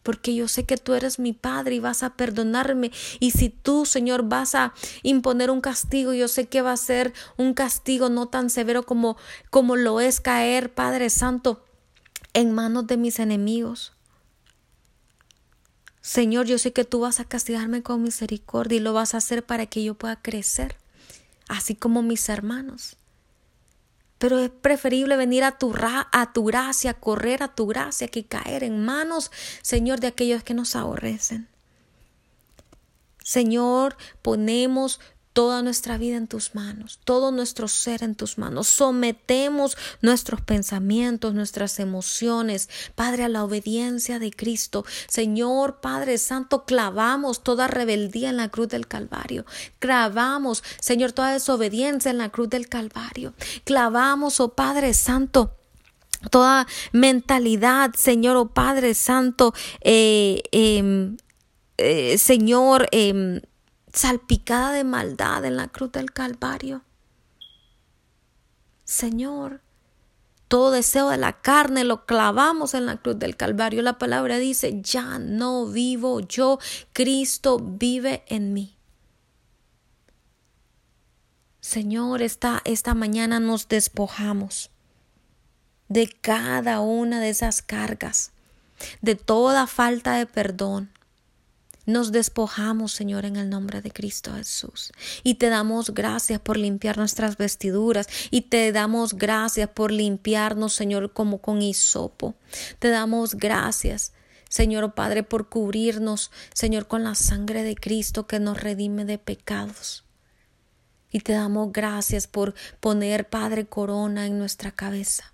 porque yo sé que tú eres mi Padre y vas a perdonarme. Y si tú, Señor, vas a imponer un castigo, yo sé que va a ser un castigo no tan severo como, como lo es caer, Padre Santo, en manos de mis enemigos. Señor, yo sé que tú vas a castigarme con misericordia y lo vas a hacer para que yo pueda crecer, así como mis hermanos. Pero es preferible venir a tu, a tu gracia, correr a tu gracia, que caer en manos, Señor, de aquellos que nos aborrecen. Señor, ponemos toda nuestra vida en tus manos, todo nuestro ser en tus manos. Sometemos nuestros pensamientos, nuestras emociones, Padre, a la obediencia de Cristo. Señor, Padre Santo, clavamos toda rebeldía en la cruz del Calvario. Clavamos, Señor, toda desobediencia en la cruz del Calvario. Clavamos, oh Padre Santo, toda mentalidad, Señor, oh Padre Santo, eh, em, eh, Señor, eh, salpicada de maldad en la cruz del Calvario. Señor, todo deseo de la carne lo clavamos en la cruz del Calvario. La palabra dice, ya no vivo yo, Cristo vive en mí. Señor, esta, esta mañana nos despojamos de cada una de esas cargas, de toda falta de perdón, nos despojamos, Señor, en el nombre de Cristo Jesús. Y te damos gracias por limpiar nuestras vestiduras. Y te damos gracias por limpiarnos, Señor, como con hisopo. Te damos gracias. Señor Padre, por cubrirnos, Señor, con la sangre de Cristo que nos redime de pecados. Y te damos gracias por poner, Padre, corona en nuestra cabeza.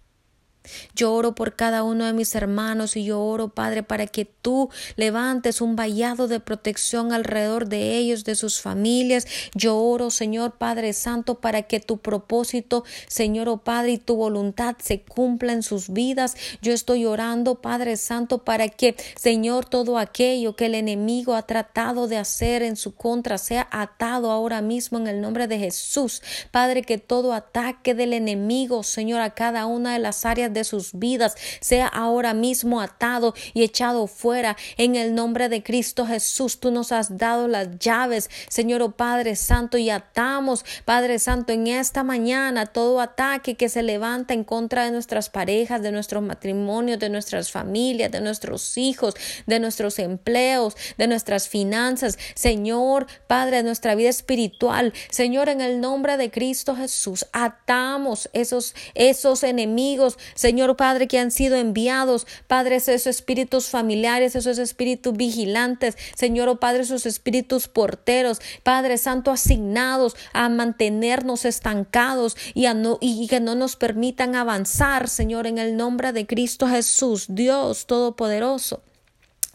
Yo oro por cada uno de mis hermanos y yo oro, Padre, para que tú levantes un vallado de protección alrededor de ellos, de sus familias. Yo oro, Señor Padre Santo, para que tu propósito, Señor oh Padre, y tu voluntad se cumpla en sus vidas. Yo estoy orando, Padre Santo, para que, Señor, todo aquello que el enemigo ha tratado de hacer en su contra sea atado ahora mismo en el nombre de Jesús. Padre, que todo ataque del enemigo, Señor, a cada una de las áreas de sus vidas sea ahora mismo atado y echado fuera en el nombre de Cristo Jesús. Tú nos has dado las llaves, Señor oh Padre Santo, y atamos, Padre Santo, en esta mañana todo ataque que se levanta en contra de nuestras parejas, de nuestros matrimonios, de nuestras familias, de nuestros hijos, de nuestros empleos, de nuestras finanzas, Señor, Padre, de nuestra vida espiritual, Señor, en el nombre de Cristo Jesús, atamos esos, esos enemigos, Señor Padre, que han sido enviados, Padre, esos espíritus familiares, esos espíritus vigilantes, Señor oh Padre, esos espíritus porteros, Padre Santo, asignados a mantenernos estancados y, a no, y que no nos permitan avanzar, Señor, en el nombre de Cristo Jesús, Dios Todopoderoso.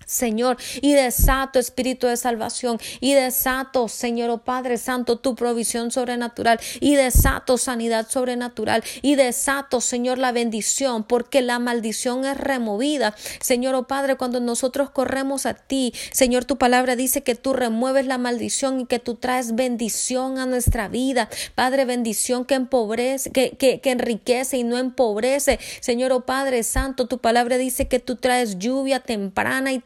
Señor, y desato espíritu de salvación, y desato, Señor, oh Padre Santo, tu provisión sobrenatural, y desato sanidad sobrenatural, y desato, Señor, la bendición, porque la maldición es removida. Señor, oh Padre, cuando nosotros corremos a ti, Señor, tu palabra dice que tú remueves la maldición y que tú traes bendición a nuestra vida. Padre, bendición que empobrece, que, que, que enriquece y no empobrece. Señor, oh Padre Santo, tu palabra dice que tú traes lluvia temprana y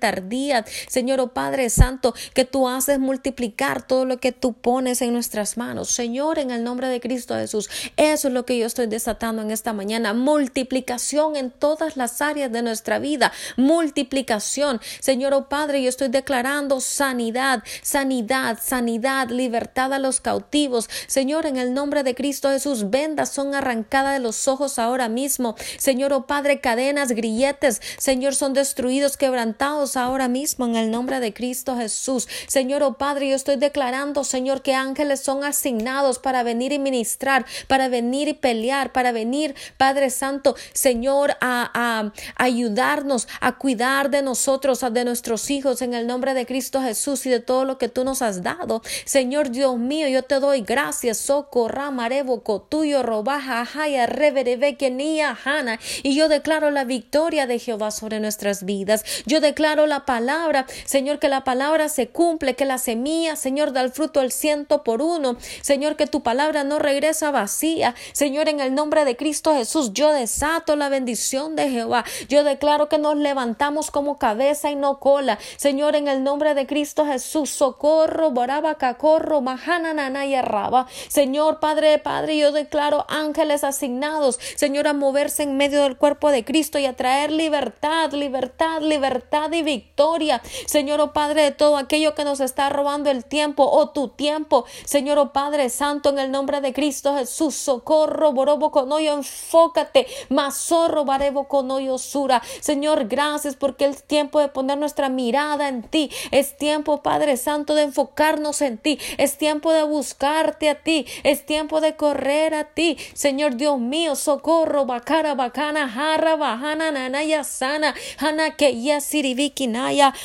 Señor, oh Padre Santo, que tú haces multiplicar todo lo que tú pones en nuestras manos. Señor, en el nombre de Cristo Jesús, eso es lo que yo estoy desatando en esta mañana. Multiplicación en todas las áreas de nuestra vida. Multiplicación. Señor, oh Padre, yo estoy declarando sanidad, sanidad, sanidad, libertad a los cautivos. Señor, en el nombre de Cristo Jesús, vendas son arrancadas de los ojos ahora mismo. Señor, oh Padre, cadenas, grilletes, Señor, son destruidos, quebrantados ahora mismo en el nombre de Cristo Jesús. Señor, oh Padre, yo estoy declarando, Señor, que ángeles son asignados para venir y ministrar, para venir y pelear, para venir, Padre Santo, Señor, a, a ayudarnos, a cuidar de nosotros, de nuestros hijos, en el nombre de Cristo Jesús y de todo lo que tú nos has dado. Señor Dios mío, yo te doy gracias, socorra, marevoco, tuyo, robaja, jaya, reverebe, kenia, hana, y yo declaro la victoria de Jehová sobre nuestras vidas. Yo declaro la palabra, Señor, que la palabra se cumple, que la semilla, Señor, da el fruto al ciento por uno. Señor, que tu palabra no regresa vacía. Señor, en el nombre de Cristo Jesús, yo desato la bendición de Jehová. Yo declaro que nos levantamos como cabeza y no cola. Señor, en el nombre de Cristo Jesús, socorro, boraba, cacorro, mahananana y raba. Señor, Padre, Padre, yo declaro ángeles asignados, Señor, a moverse en medio del cuerpo de Cristo y a traer libertad, libertad, libertad y victoria. Señor, oh Padre, de todo aquello que nos está robando el tiempo o tu tiempo, Señor, oh Padre Santo, en el nombre de Cristo Jesús, socorro, borobo conoyo, enfócate, mazorro, barebo conoyo, sura, Señor, gracias porque es tiempo de poner nuestra mirada en ti, es tiempo, Padre Santo, de enfocarnos en ti, es tiempo de buscarte a ti, es tiempo de correr a ti, Señor Dios mío, socorro, bacara, bacana, jarra, bajana, nanaya, sana, hana, que ya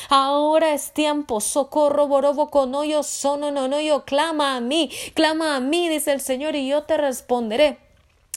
ahora es tiempo, socorro, borobo, conoyo, sono, no, no, yo, clama a mí, clama a mí, dice el Señor, y yo te responderé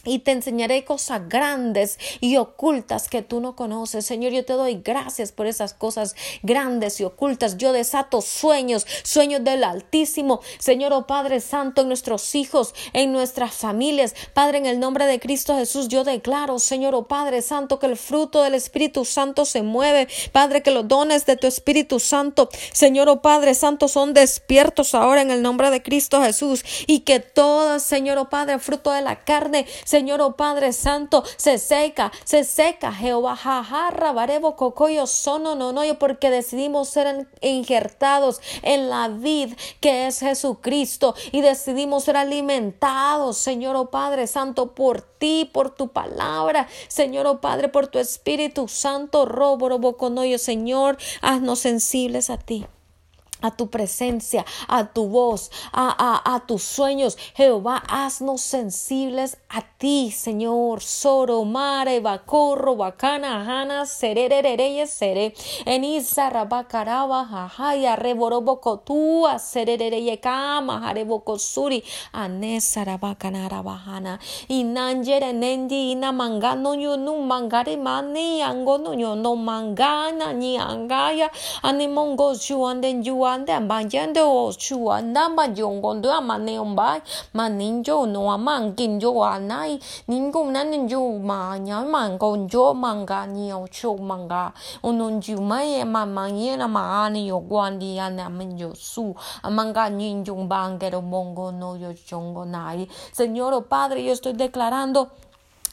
y te enseñaré cosas grandes y ocultas que tú no conoces. Señor, yo te doy gracias por esas cosas grandes y ocultas. Yo desato sueños, sueños del Altísimo. Señor, oh Padre Santo, en nuestros hijos, en nuestras familias. Padre, en el nombre de Cristo Jesús, yo declaro, Señor, oh Padre Santo, que el fruto del Espíritu Santo se mueve. Padre, que los dones de tu Espíritu Santo, Señor, oh Padre Santo, son despiertos ahora en el nombre de Cristo Jesús. Y que todo, Señor, oh Padre, fruto de la carne, Señor, oh Padre Santo, se seca, se seca, Jehová, jajarra, barebo, cocoyo, sono, no, no, porque decidimos ser injertados en la vid que es Jesucristo y decidimos ser alimentados, Señor, oh Padre Santo, por ti, por tu palabra, Señor, oh Padre, por tu Espíritu Santo, robo, robo, conoyo, Señor, haznos sensibles a ti a tu presencia, a tu voz, a, a, a, tus sueños. Jehová, haznos sensibles a ti, Señor. Soro, mare, bacorro, bacana, jana, sererereye, sere. Enisa, rabacaraba, jajaya, reborobocotua, sererereye, kama, jarebocosuri, anesa, rabacanara, bajana. Inangere, nendi, ina mangano, no mangare, mani, no mangana, ni angaya, animongo, juanden, juan ande ambayende o chu andamba jongondo amane ombai maninjo no amangin jo anai ningo nanin jo ma nya mango jo manga ni o chu manga unun ju mai ma mangi na ma ani yo gwandi ana minjo su amanga ninjo bangero mongo no yo chongo nai. Señor Padre yo estoy declarando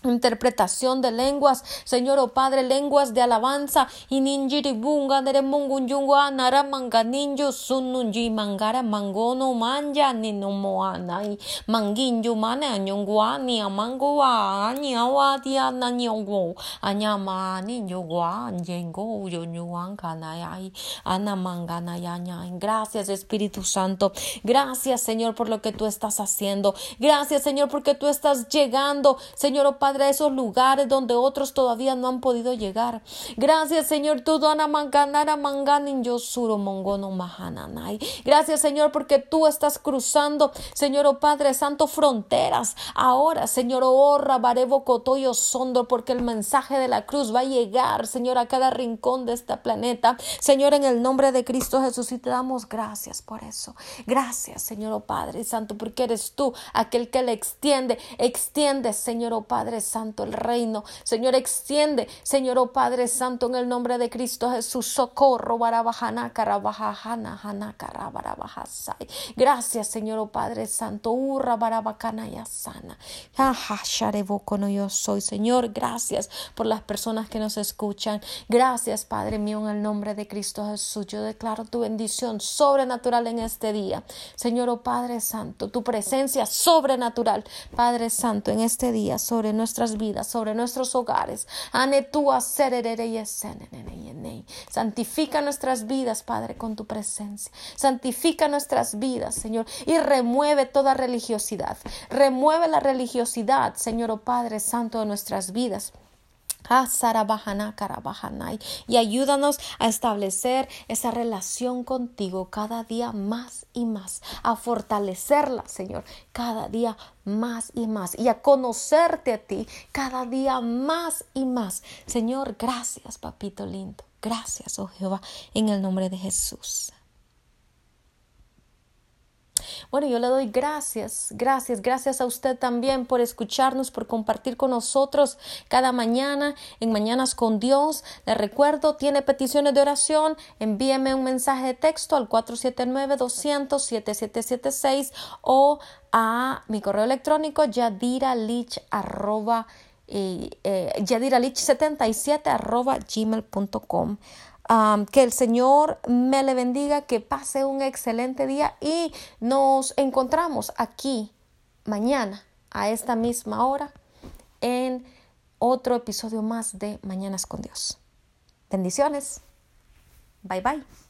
interpretación de lenguas, Señor, oh Padre, lenguas de alabanza, y ninjiri bunga de mungunjungwa nara manga ninju sununji mangara mangono manja ni no moana y manginju mane anyongwa ni amangwa ni awadi ana nyongwo anyama ni nyogwa anjengo yo nyuanka nayai ana mangana yaña. Gracias Espíritu Santo. Gracias Señor por lo que tú estás haciendo. Gracias Señor porque tú estás llegando, Señor, oh Padre Padre, a esos lugares donde otros todavía no han podido llegar. Gracias, Señor, tú manganara manganin yo suro mongono mahananai. Gracias, Señor, porque tú estás cruzando, Señor, oh Padre Santo, fronteras. Ahora, Señor, oh barebo cotoyo sondo, porque el mensaje de la cruz va a llegar, Señor, a cada rincón de este planeta. Señor, en el nombre de Cristo Jesús, y te damos gracias por eso. Gracias, Señor, oh Padre Santo, porque eres tú aquel que le extiende, extiende, Señor, oh Padre Santo, el reino. Señor, extiende, Señor, oh Padre Santo, en el nombre de Cristo Jesús, socorro, barabajana, carabajana, jana. Gracias, Señor, oh Padre Santo, urra, barabacana y asana. no yo soy, Señor, gracias por las personas que nos escuchan. Gracias, Padre mío, en el nombre de Cristo Jesús. Yo declaro tu bendición sobrenatural en este día. Señor, oh Padre Santo, tu presencia sobrenatural, Padre Santo, en este día sobre nuestro nuestras vidas, sobre nuestros hogares. Santifica nuestras vidas, Padre, con tu presencia. Santifica nuestras vidas, Señor, y remueve toda religiosidad. Remueve la religiosidad, Señor, oh Padre Santo, de nuestras vidas. Y ayúdanos a establecer esa relación contigo cada día más y más, a fortalecerla, Señor, cada día más y más, y a conocerte a ti cada día más y más. Señor, gracias, papito lindo. Gracias, oh Jehová, en el nombre de Jesús. Bueno, yo le doy gracias, gracias, gracias a usted también por escucharnos, por compartir con nosotros cada mañana en Mañanas con Dios. Le recuerdo, tiene peticiones de oración, envíeme un mensaje de texto al 479-200-7776 o a mi correo electrónico yadiralich arroba, eh, eh, yadiralich77 arroba gmail.com. que el Señor me le bendiga, que pase un excelente día y nos encontramos aquí mañana a esta misma hora en otro episodio más de Mañanas con Dios. Bendiciones. Bye bye.